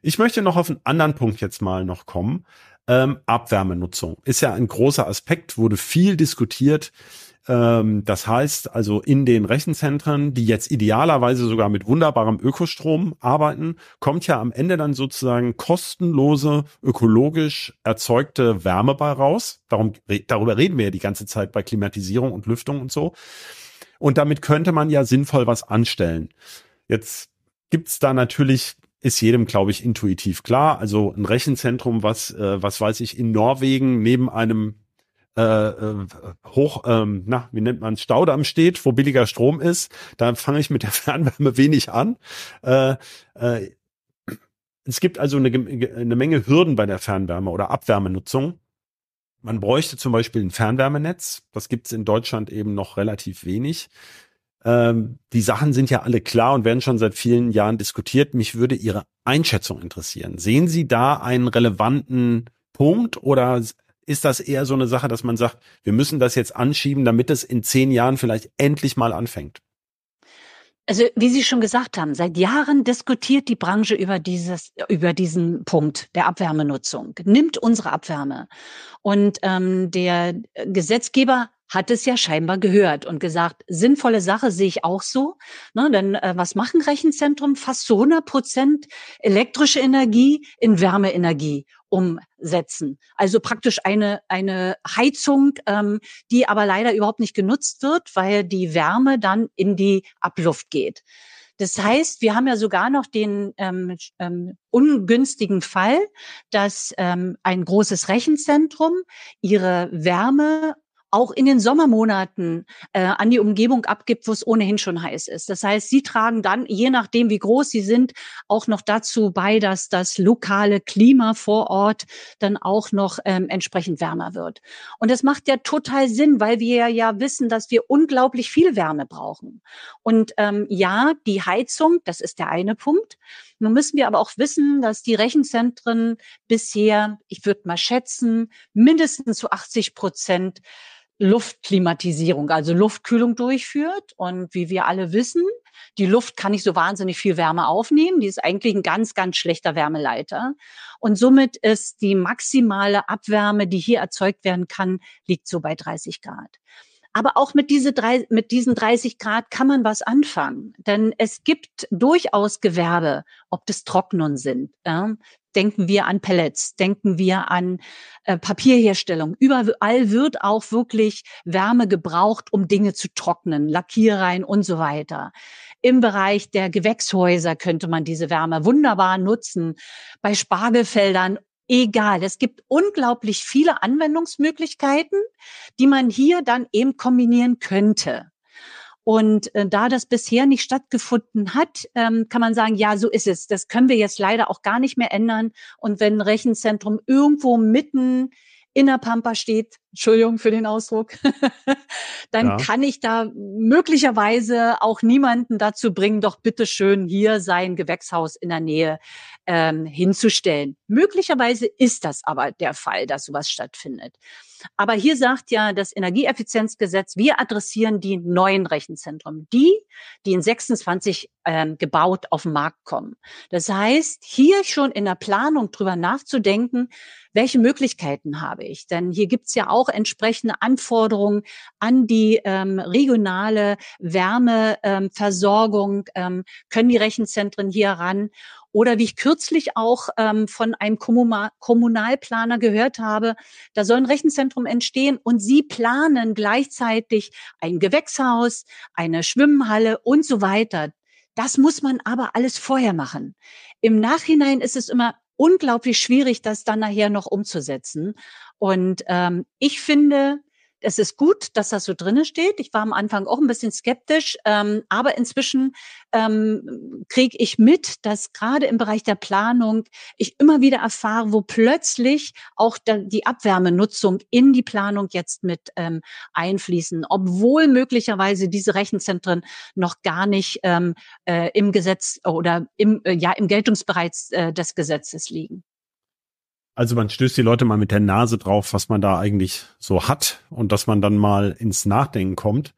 Ich möchte noch auf einen anderen Punkt jetzt mal noch kommen. Ähm, Abwärmenutzung ist ja ein großer Aspekt, wurde viel diskutiert. Ähm, das heißt also in den Rechenzentren, die jetzt idealerweise sogar mit wunderbarem Ökostrom arbeiten, kommt ja am Ende dann sozusagen kostenlose, ökologisch erzeugte Wärme bei raus. Darum, darüber reden wir ja die ganze Zeit bei Klimatisierung und Lüftung und so. Und damit könnte man ja sinnvoll was anstellen. Jetzt gibt's da natürlich ist jedem, glaube ich, intuitiv klar. Also ein Rechenzentrum, was, äh, was weiß ich, in Norwegen neben einem äh, äh, hoch, ähm, na, wie nennt man Staudamm steht, wo billiger Strom ist, da fange ich mit der Fernwärme wenig an. Äh, äh, es gibt also eine, eine Menge Hürden bei der Fernwärme oder Abwärmenutzung. Man bräuchte zum Beispiel ein Fernwärmenetz. Das gibt es in Deutschland eben noch relativ wenig. Ähm, die Sachen sind ja alle klar und werden schon seit vielen Jahren diskutiert. Mich würde Ihre Einschätzung interessieren. Sehen Sie da einen relevanten Punkt oder ist das eher so eine Sache, dass man sagt, wir müssen das jetzt anschieben, damit es in zehn Jahren vielleicht endlich mal anfängt? Also, wie Sie schon gesagt haben, seit Jahren diskutiert die Branche über dieses, über diesen Punkt der Abwärmenutzung. Nimmt unsere Abwärme. Und ähm, der Gesetzgeber hat es ja scheinbar gehört und gesagt, sinnvolle Sache sehe ich auch so. Ne, denn äh, was machen Rechenzentrum? Fast zu 100 Prozent elektrische Energie in Wärmeenergie umsetzen. Also praktisch eine, eine Heizung, ähm, die aber leider überhaupt nicht genutzt wird, weil die Wärme dann in die Abluft geht. Das heißt, wir haben ja sogar noch den ähm, ähm, ungünstigen Fall, dass ähm, ein großes Rechenzentrum ihre Wärme auch in den Sommermonaten äh, an die Umgebung abgibt, wo es ohnehin schon heiß ist. Das heißt, sie tragen dann, je nachdem, wie groß sie sind, auch noch dazu bei, dass das lokale Klima vor Ort dann auch noch ähm, entsprechend wärmer wird. Und das macht ja total Sinn, weil wir ja wissen, dass wir unglaublich viel Wärme brauchen. Und ähm, ja, die Heizung, das ist der eine Punkt. Nun müssen wir aber auch wissen, dass die Rechenzentren bisher, ich würde mal schätzen, mindestens zu 80 Prozent Luftklimatisierung, also Luftkühlung durchführt. Und wie wir alle wissen, die Luft kann nicht so wahnsinnig viel Wärme aufnehmen. Die ist eigentlich ein ganz, ganz schlechter Wärmeleiter. Und somit ist die maximale Abwärme, die hier erzeugt werden kann, liegt so bei 30 Grad. Aber auch mit, diese drei, mit diesen 30 Grad kann man was anfangen. Denn es gibt durchaus Gewerbe, ob das Trocknen sind. Ja? Denken wir an Pellets, denken wir an äh, Papierherstellung. Überall wird auch wirklich Wärme gebraucht, um Dinge zu trocknen, Lackierereien und so weiter. Im Bereich der Gewächshäuser könnte man diese Wärme wunderbar nutzen. Bei Spargelfeldern egal. Es gibt unglaublich viele Anwendungsmöglichkeiten, die man hier dann eben kombinieren könnte. Und äh, da das bisher nicht stattgefunden hat, ähm, kann man sagen, ja, so ist es. Das können wir jetzt leider auch gar nicht mehr ändern. Und wenn ein Rechenzentrum irgendwo mitten in der Pampa steht, Entschuldigung für den Ausdruck, dann ja. kann ich da möglicherweise auch niemanden dazu bringen, doch bitteschön hier sein Gewächshaus in der Nähe ähm, hinzustellen. Möglicherweise ist das aber der Fall, dass sowas stattfindet. Aber hier sagt ja das Energieeffizienzgesetz, wir adressieren die neuen Rechenzentren, die, die in 26 ähm, gebaut auf den Markt kommen. Das heißt, hier schon in der Planung drüber nachzudenken, welche Möglichkeiten habe ich? Denn hier gibt's ja auch entsprechende Anforderungen an die ähm, regionale Wärmeversorgung. Ähm, können die Rechenzentren hier ran? Oder wie ich kürzlich auch ähm, von einem Kommunalplaner gehört habe, da soll ein Rechenzentrum entstehen und sie planen gleichzeitig ein Gewächshaus, eine Schwimmhalle und so weiter. Das muss man aber alles vorher machen. Im Nachhinein ist es immer unglaublich schwierig, das dann nachher noch umzusetzen. Und ähm, ich finde, es ist gut, dass das so drinne steht. Ich war am Anfang auch ein bisschen skeptisch, ähm, aber inzwischen ähm, kriege ich mit, dass gerade im Bereich der Planung ich immer wieder erfahre, wo plötzlich auch die Abwärmenutzung in die Planung jetzt mit ähm, einfließen, obwohl möglicherweise diese Rechenzentren noch gar nicht ähm, äh, im Gesetz oder im äh, ja im Geltungsbereich äh, des Gesetzes liegen. Also man stößt die Leute mal mit der Nase drauf, was man da eigentlich so hat und dass man dann mal ins Nachdenken kommt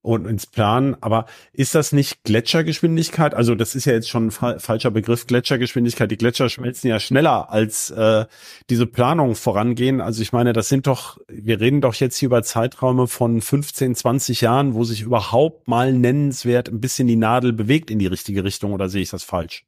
und ins Planen. Aber ist das nicht Gletschergeschwindigkeit? Also das ist ja jetzt schon ein fa falscher Begriff, Gletschergeschwindigkeit. Die Gletscher schmelzen ja schneller als äh, diese Planungen vorangehen. Also ich meine, das sind doch, wir reden doch jetzt hier über Zeiträume von 15, 20 Jahren, wo sich überhaupt mal nennenswert ein bisschen die Nadel bewegt in die richtige Richtung oder sehe ich das falsch?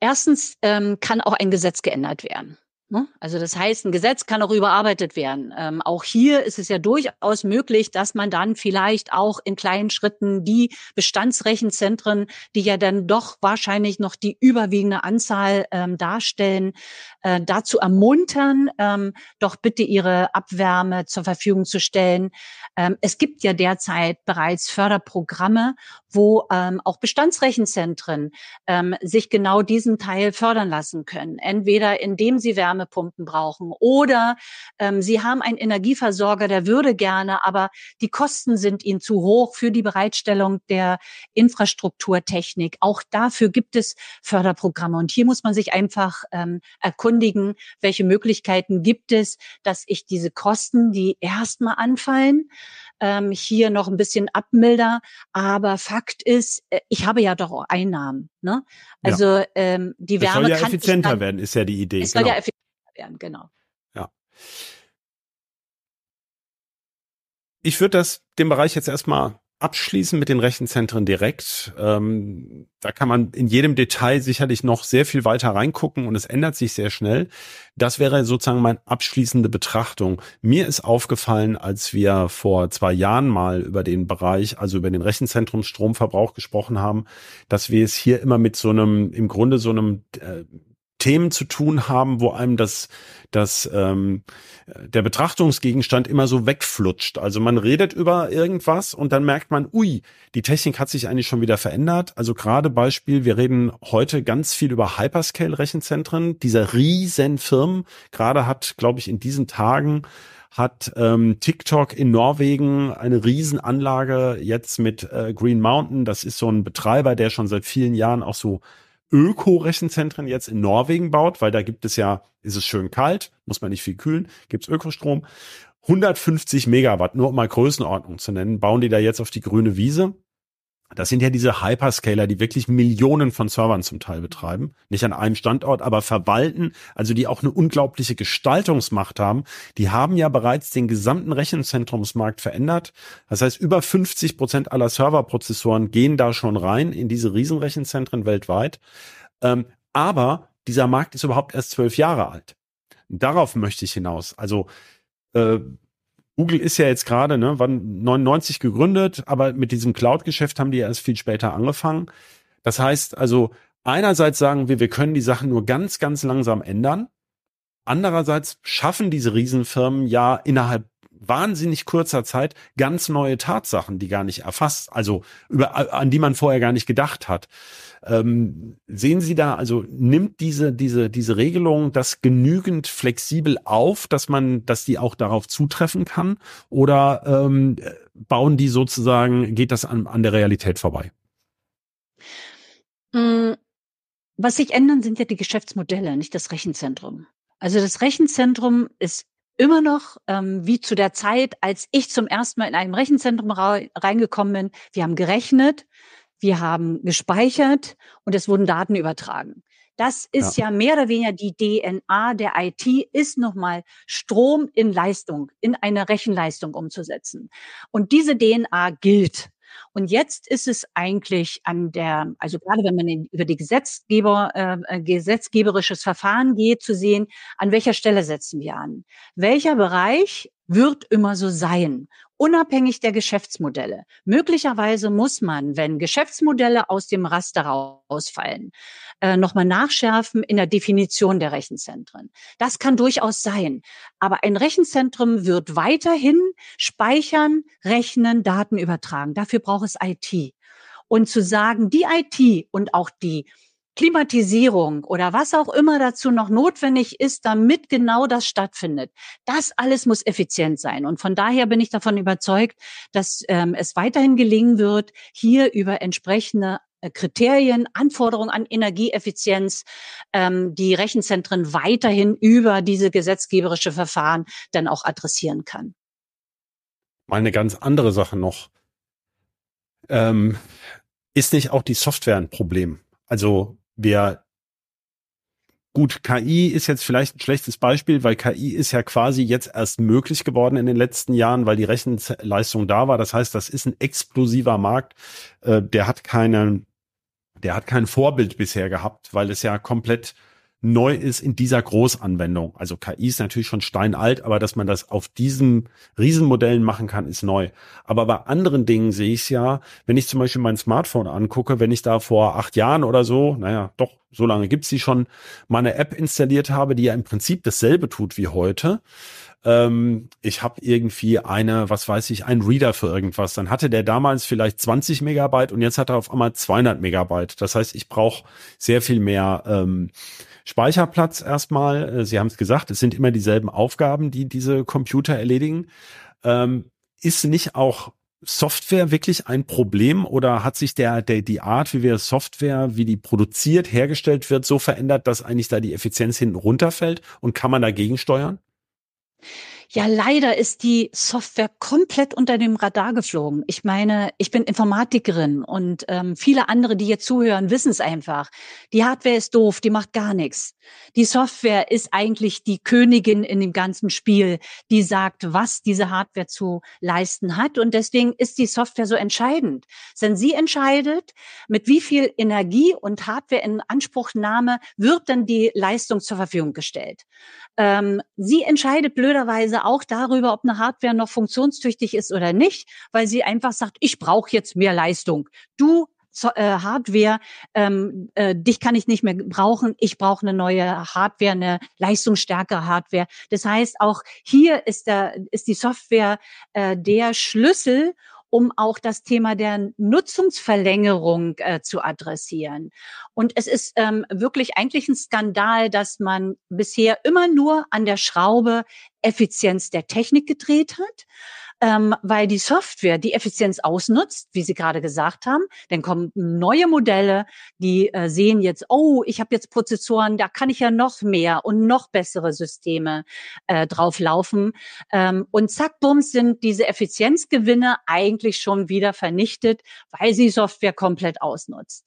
Erstens ähm, kann auch ein Gesetz geändert werden. Ne? Also das heißt, ein Gesetz kann auch überarbeitet werden. Ähm, auch hier ist es ja durchaus möglich, dass man dann vielleicht auch in kleinen Schritten die Bestandsrechenzentren, die ja dann doch wahrscheinlich noch die überwiegende Anzahl ähm, darstellen, äh, dazu ermuntern, ähm, doch bitte ihre Abwärme zur Verfügung zu stellen. Ähm, es gibt ja derzeit bereits Förderprogramme, wo ähm, auch Bestandsrechenzentren ähm, sich genau diesen Teil fördern lassen können. Entweder indem sie Wärme Wärmepumpen brauchen oder ähm, sie haben einen Energieversorger, der würde gerne, aber die Kosten sind ihnen zu hoch für die Bereitstellung der Infrastrukturtechnik. Auch dafür gibt es Förderprogramme. Und hier muss man sich einfach ähm, erkundigen, welche Möglichkeiten gibt es, dass ich diese Kosten, die erstmal anfallen, ähm, hier noch ein bisschen abmilder. Aber Fakt ist, äh, ich habe ja doch auch Einnahmen. Ne? Also ja. ähm, die Wärme es soll ja kann effizienter dann, werden, ist ja die Idee. Es soll genau. ja effizienter werden, genau. Ja. Ich würde das den Bereich jetzt erstmal abschließen mit den Rechenzentren direkt. Ähm, da kann man in jedem Detail sicherlich noch sehr viel weiter reingucken und es ändert sich sehr schnell. Das wäre sozusagen meine abschließende Betrachtung. Mir ist aufgefallen, als wir vor zwei Jahren mal über den Bereich, also über den Rechenzentrumsstromverbrauch gesprochen haben, dass wir es hier immer mit so einem, im Grunde so einem äh, Themen zu tun haben, wo einem das, das ähm, der Betrachtungsgegenstand immer so wegflutscht. Also man redet über irgendwas und dann merkt man, ui, die Technik hat sich eigentlich schon wieder verändert. Also gerade Beispiel, wir reden heute ganz viel über Hyperscale-Rechenzentren, dieser riesen Firmen. Gerade hat, glaube ich, in diesen Tagen hat ähm, TikTok in Norwegen eine Riesenanlage jetzt mit äh, Green Mountain. Das ist so ein Betreiber, der schon seit vielen Jahren auch so Öko-Rechenzentren jetzt in Norwegen baut, weil da gibt es ja, ist es schön kalt, muss man nicht viel kühlen, gibt es Ökostrom. 150 Megawatt, nur um mal Größenordnung zu nennen, bauen die da jetzt auf die grüne Wiese. Das sind ja diese Hyperscaler, die wirklich Millionen von Servern zum Teil betreiben. Nicht an einem Standort, aber verwalten, also die auch eine unglaubliche Gestaltungsmacht haben. Die haben ja bereits den gesamten Rechenzentrumsmarkt verändert. Das heißt, über 50 Prozent aller Serverprozessoren gehen da schon rein in diese Riesenrechenzentren weltweit. Ähm, aber dieser Markt ist überhaupt erst zwölf Jahre alt. Darauf möchte ich hinaus. Also äh, Google ist ja jetzt gerade, ne, wann 99 gegründet, aber mit diesem Cloud-Geschäft haben die erst viel später angefangen. Das heißt also, einerseits sagen wir, wir können die Sachen nur ganz, ganz langsam ändern. Andererseits schaffen diese Riesenfirmen ja innerhalb wahnsinnig kurzer Zeit ganz neue Tatsachen, die gar nicht erfasst, also über, an die man vorher gar nicht gedacht hat. Ähm, sehen Sie da, also nimmt diese, diese, diese Regelung das genügend flexibel auf, dass man, dass die auch darauf zutreffen kann? Oder ähm, bauen die sozusagen, geht das an, an der Realität vorbei? Hm, was sich ändern, sind ja die Geschäftsmodelle, nicht das Rechenzentrum. Also das Rechenzentrum ist immer noch ähm, wie zu der Zeit, als ich zum ersten Mal in einem Rechenzentrum reingekommen bin. Wir haben gerechnet, wir haben gespeichert und es wurden Daten übertragen. Das ist ja. ja mehr oder weniger die DNA der IT, ist nochmal Strom in Leistung, in eine Rechenleistung umzusetzen. Und diese DNA gilt. Und jetzt ist es eigentlich an der, also gerade wenn man in, über die Gesetzgeber, äh, äh, gesetzgeberisches Verfahren geht, zu sehen, an welcher Stelle setzen wir an. Welcher Bereich wird immer so sein, unabhängig der Geschäftsmodelle. Möglicherweise muss man, wenn Geschäftsmodelle aus dem Raster rausfallen, äh, nochmal nachschärfen in der Definition der Rechenzentren. Das kann durchaus sein. Aber ein Rechenzentrum wird weiterhin speichern, rechnen, Daten übertragen. Dafür braucht es IT. Und zu sagen, die IT und auch die Klimatisierung oder was auch immer dazu noch notwendig ist, damit genau das stattfindet. Das alles muss effizient sein. Und von daher bin ich davon überzeugt, dass ähm, es weiterhin gelingen wird, hier über entsprechende äh, Kriterien, Anforderungen an Energieeffizienz, ähm, die Rechenzentren weiterhin über diese gesetzgeberische Verfahren dann auch adressieren kann. Mal eine ganz andere Sache noch. Ähm, ist nicht auch die Software ein Problem? Also wir Gut, KI ist jetzt vielleicht ein schlechtes Beispiel, weil KI ist ja quasi jetzt erst möglich geworden in den letzten Jahren, weil die Rechenleistung da war. Das heißt, das ist ein explosiver Markt. Äh, der hat keinen, der hat kein Vorbild bisher gehabt, weil es ja komplett neu ist in dieser Großanwendung. Also KI ist natürlich schon steinalt, aber dass man das auf diesen Riesenmodellen machen kann, ist neu. Aber bei anderen Dingen sehe ich es ja, wenn ich zum Beispiel mein Smartphone angucke, wenn ich da vor acht Jahren oder so, naja, doch, so lange gibt's die schon, mal eine App installiert habe, die ja im Prinzip dasselbe tut wie heute, ähm, ich habe irgendwie eine, was weiß ich, einen Reader für irgendwas. Dann hatte der damals vielleicht 20 Megabyte und jetzt hat er auf einmal 200 Megabyte. Das heißt, ich brauche sehr viel mehr ähm, Speicherplatz erstmal. Äh, Sie haben es gesagt, es sind immer dieselben Aufgaben, die diese Computer erledigen. Ähm, ist nicht auch Software wirklich ein Problem oder hat sich der, der, die Art, wie wir Software, wie die produziert, hergestellt wird, so verändert, dass eigentlich da die Effizienz hinten runterfällt und kann man dagegen steuern? Ja, leider ist die Software komplett unter dem Radar geflogen. Ich meine, ich bin Informatikerin und ähm, viele andere, die jetzt zuhören, wissen es einfach. Die Hardware ist doof, die macht gar nichts. Die Software ist eigentlich die Königin in dem ganzen Spiel, die sagt, was diese Hardware zu leisten hat. Und deswegen ist die Software so entscheidend. Denn sie entscheidet, mit wie viel Energie und Hardware in Anspruchnahme wird dann die Leistung zur Verfügung gestellt. Ähm, sie entscheidet blöderweise auch darüber, ob eine Hardware noch funktionstüchtig ist oder nicht, weil sie einfach sagt, ich brauche jetzt mehr Leistung. Du äh, Hardware, ähm, äh, dich kann ich nicht mehr brauchen, ich brauche eine neue Hardware, eine leistungsstärkere Hardware. Das heißt, auch hier ist, der, ist die Software äh, der Schlüssel, um auch das Thema der Nutzungsverlängerung äh, zu adressieren. Und es ist ähm, wirklich eigentlich ein Skandal, dass man bisher immer nur an der Schraube Effizienz der Technik gedreht hat ähm, weil die Software die Effizienz ausnutzt, wie Sie gerade gesagt haben. Dann kommen neue Modelle, die äh, sehen jetzt, oh, ich habe jetzt Prozessoren, da kann ich ja noch mehr und noch bessere Systeme äh, drauf laufen. Ähm, und zack, bums, sind diese Effizienzgewinne eigentlich schon wieder vernichtet, weil sie Software komplett ausnutzt.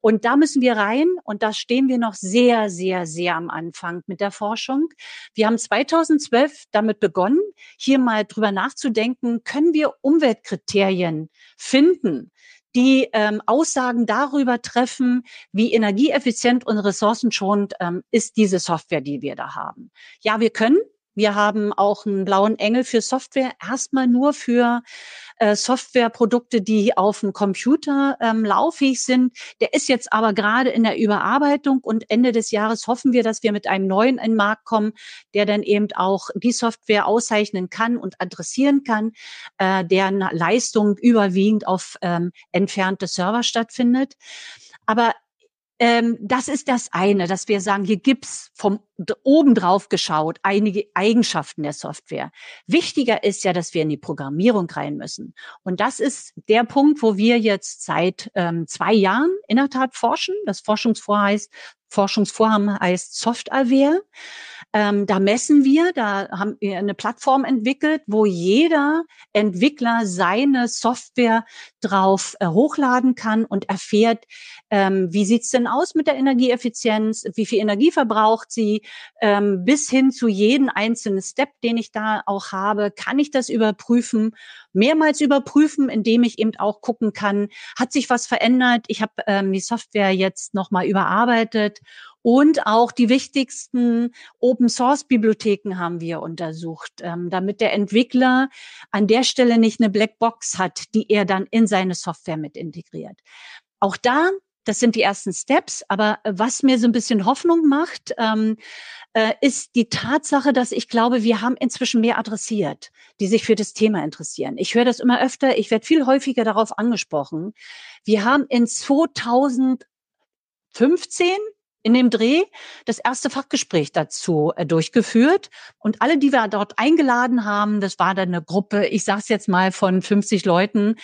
Und da müssen wir rein und da stehen wir noch sehr, sehr, sehr am Anfang mit der Forschung. Wir haben 2012 damit begonnen, hier mal drüber nachzudenken, können wir Umweltkriterien finden, die ähm, Aussagen darüber treffen, wie energieeffizient und ressourcenschonend ähm, ist diese Software, die wir da haben. Ja, wir können. Wir haben auch einen blauen Engel für Software, erstmal nur für äh, Softwareprodukte, die auf dem Computer ähm, lauffähig sind. Der ist jetzt aber gerade in der Überarbeitung und Ende des Jahres hoffen wir, dass wir mit einem neuen in den Markt kommen, der dann eben auch die Software auszeichnen kann und adressieren kann, äh, deren Leistung überwiegend auf ähm, entfernte Server stattfindet. Aber ähm, das ist das eine, dass wir sagen, hier gibt's vom oben drauf geschaut einige Eigenschaften der Software. Wichtiger ist ja, dass wir in die Programmierung rein müssen. Und das ist der Punkt, wo wir jetzt seit ähm, zwei Jahren in der Tat forschen. Das Forschungsvorhaben heißt, Forschungsvorhaben heißt Software. Ähm, da messen wir, da haben wir eine Plattform entwickelt, wo jeder Entwickler seine Software drauf äh, hochladen kann und erfährt, ähm, wie sieht's denn aus mit der Energieeffizienz, wie viel Energie verbraucht sie, ähm, bis hin zu jeden einzelnen Step, den ich da auch habe, kann ich das überprüfen, mehrmals überprüfen, indem ich eben auch gucken kann, hat sich was verändert, ich habe ähm, die Software jetzt nochmal überarbeitet und auch die wichtigsten Open-Source-Bibliotheken haben wir untersucht, ähm, damit der Entwickler an der Stelle nicht eine Blackbox hat, die er dann in seine Software mit integriert. Auch da das sind die ersten Steps. Aber was mir so ein bisschen Hoffnung macht, ähm, äh, ist die Tatsache, dass ich glaube, wir haben inzwischen mehr adressiert, die sich für das Thema interessieren. Ich höre das immer öfter. Ich werde viel häufiger darauf angesprochen. Wir haben in 2015 in dem Dreh das erste Fachgespräch dazu äh, durchgeführt. Und alle, die wir dort eingeladen haben, das war dann eine Gruppe, ich sage es jetzt mal, von 50 Leuten,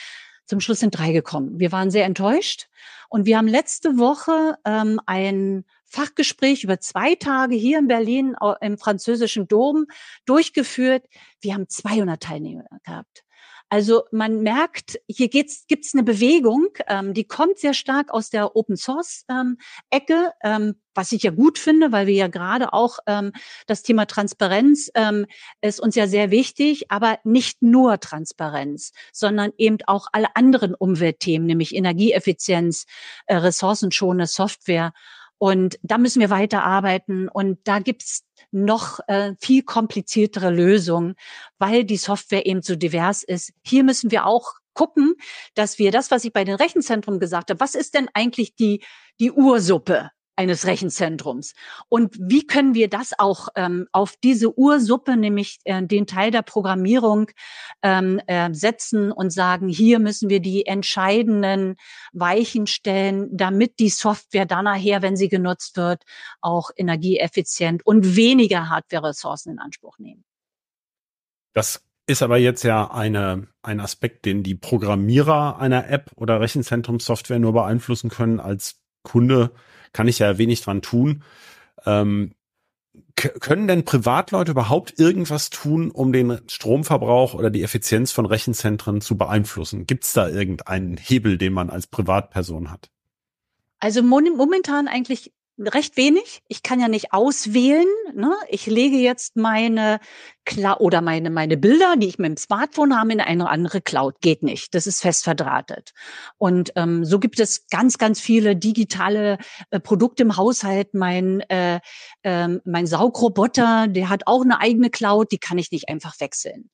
zum Schluss sind drei gekommen. Wir waren sehr enttäuscht. Und wir haben letzte Woche ähm, ein Fachgespräch über zwei Tage hier in Berlin im französischen Dom durchgeführt. Wir haben 200 Teilnehmer gehabt. Also man merkt, hier geht's, gibt's eine Bewegung, ähm, die kommt sehr stark aus der Open Source ähm, Ecke, ähm, was ich ja gut finde, weil wir ja gerade auch ähm, das Thema Transparenz ähm, ist uns ja sehr wichtig, aber nicht nur Transparenz, sondern eben auch alle anderen Umweltthemen, nämlich Energieeffizienz, äh, ressourcenschonende Software Und da müssen wir weiter arbeiten. Und da gibt's noch äh, viel kompliziertere Lösungen, weil die Software eben so divers ist. Hier müssen wir auch gucken, dass wir das, was ich bei den Rechenzentren gesagt habe, was ist denn eigentlich die, die Ursuppe? Eines Rechenzentrums. Und wie können wir das auch ähm, auf diese Ursuppe, nämlich äh, den Teil der Programmierung, ähm, äh, setzen und sagen, hier müssen wir die entscheidenden Weichen stellen, damit die Software dann nachher, wenn sie genutzt wird, auch energieeffizient und weniger Hardware-Ressourcen in Anspruch nehmen. Das ist aber jetzt ja eine, ein Aspekt, den die Programmierer einer App oder Rechenzentrumssoftware nur beeinflussen können. Als Kunde kann ich ja wenig dran tun. Ähm, können denn Privatleute überhaupt irgendwas tun, um den Stromverbrauch oder die Effizienz von Rechenzentren zu beeinflussen? Gibt es da irgendeinen Hebel, den man als Privatperson hat? Also momentan eigentlich recht wenig. Ich kann ja nicht auswählen. Ne? Ich lege jetzt meine Cloud oder meine meine Bilder, die ich mit dem Smartphone habe, in eine andere Cloud. Geht nicht. Das ist fest verdrahtet. Und ähm, so gibt es ganz ganz viele digitale äh, Produkte im Haushalt. Mein äh, äh, mein Saugroboter, der hat auch eine eigene Cloud. Die kann ich nicht einfach wechseln.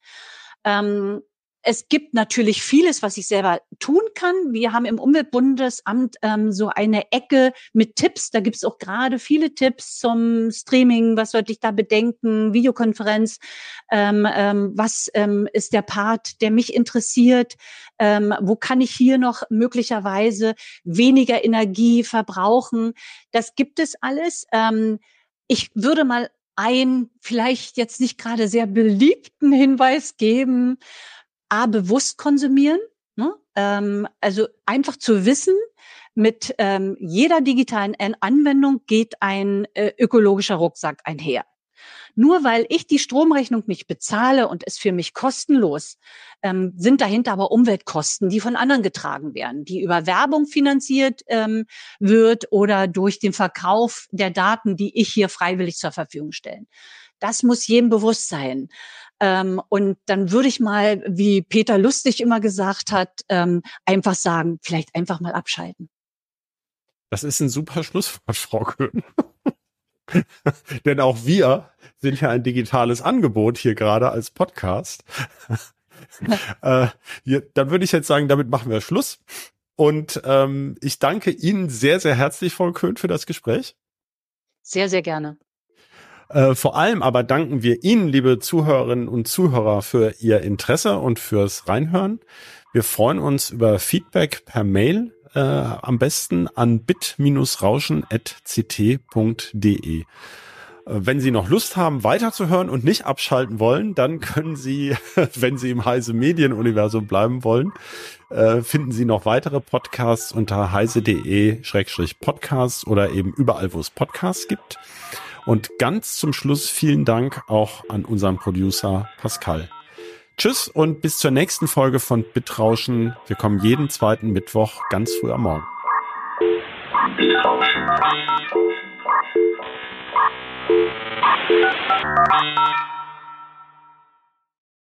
Ähm, es gibt natürlich vieles, was ich selber tun kann. Wir haben im Umweltbundesamt ähm, so eine Ecke mit Tipps. Da gibt es auch gerade viele Tipps zum Streaming. Was sollte ich da bedenken? Videokonferenz. Ähm, ähm, was ähm, ist der Part, der mich interessiert? Ähm, wo kann ich hier noch möglicherweise weniger Energie verbrauchen? Das gibt es alles. Ähm, ich würde mal einen vielleicht jetzt nicht gerade sehr beliebten Hinweis geben. A, bewusst konsumieren. Ne? Ähm, also einfach zu wissen, mit ähm, jeder digitalen Anwendung geht ein äh, ökologischer Rucksack einher. Nur weil ich die Stromrechnung nicht bezahle und es für mich kostenlos, ähm, sind dahinter aber Umweltkosten, die von anderen getragen werden, die über Werbung finanziert ähm, wird oder durch den Verkauf der Daten, die ich hier freiwillig zur Verfügung stelle. Das muss jedem bewusst sein. Ähm, und dann würde ich mal, wie Peter Lustig immer gesagt hat, ähm, einfach sagen, vielleicht einfach mal abschalten. Das ist ein super Schlusswort, Frau Köhn. Denn auch wir sind ja ein digitales Angebot hier gerade als Podcast. äh, hier, dann würde ich jetzt sagen, damit machen wir Schluss. Und ähm, ich danke Ihnen sehr, sehr herzlich, Frau Köhn, für das Gespräch. Sehr, sehr gerne. Äh, vor allem aber danken wir Ihnen, liebe Zuhörerinnen und Zuhörer, für Ihr Interesse und fürs Reinhören. Wir freuen uns über Feedback per Mail, äh, am besten an bit-rauschen.ct.de. Äh, wenn Sie noch Lust haben, weiterzuhören und nicht abschalten wollen, dann können Sie, wenn Sie im Heise Medienuniversum bleiben wollen, äh, finden Sie noch weitere Podcasts unter heise.de-podcast oder eben überall, wo es Podcasts gibt. Und ganz zum Schluss vielen Dank auch an unseren Producer Pascal. Tschüss und bis zur nächsten Folge von Bitrauschen. Wir kommen jeden zweiten Mittwoch ganz früh am Morgen. Bitrauschen.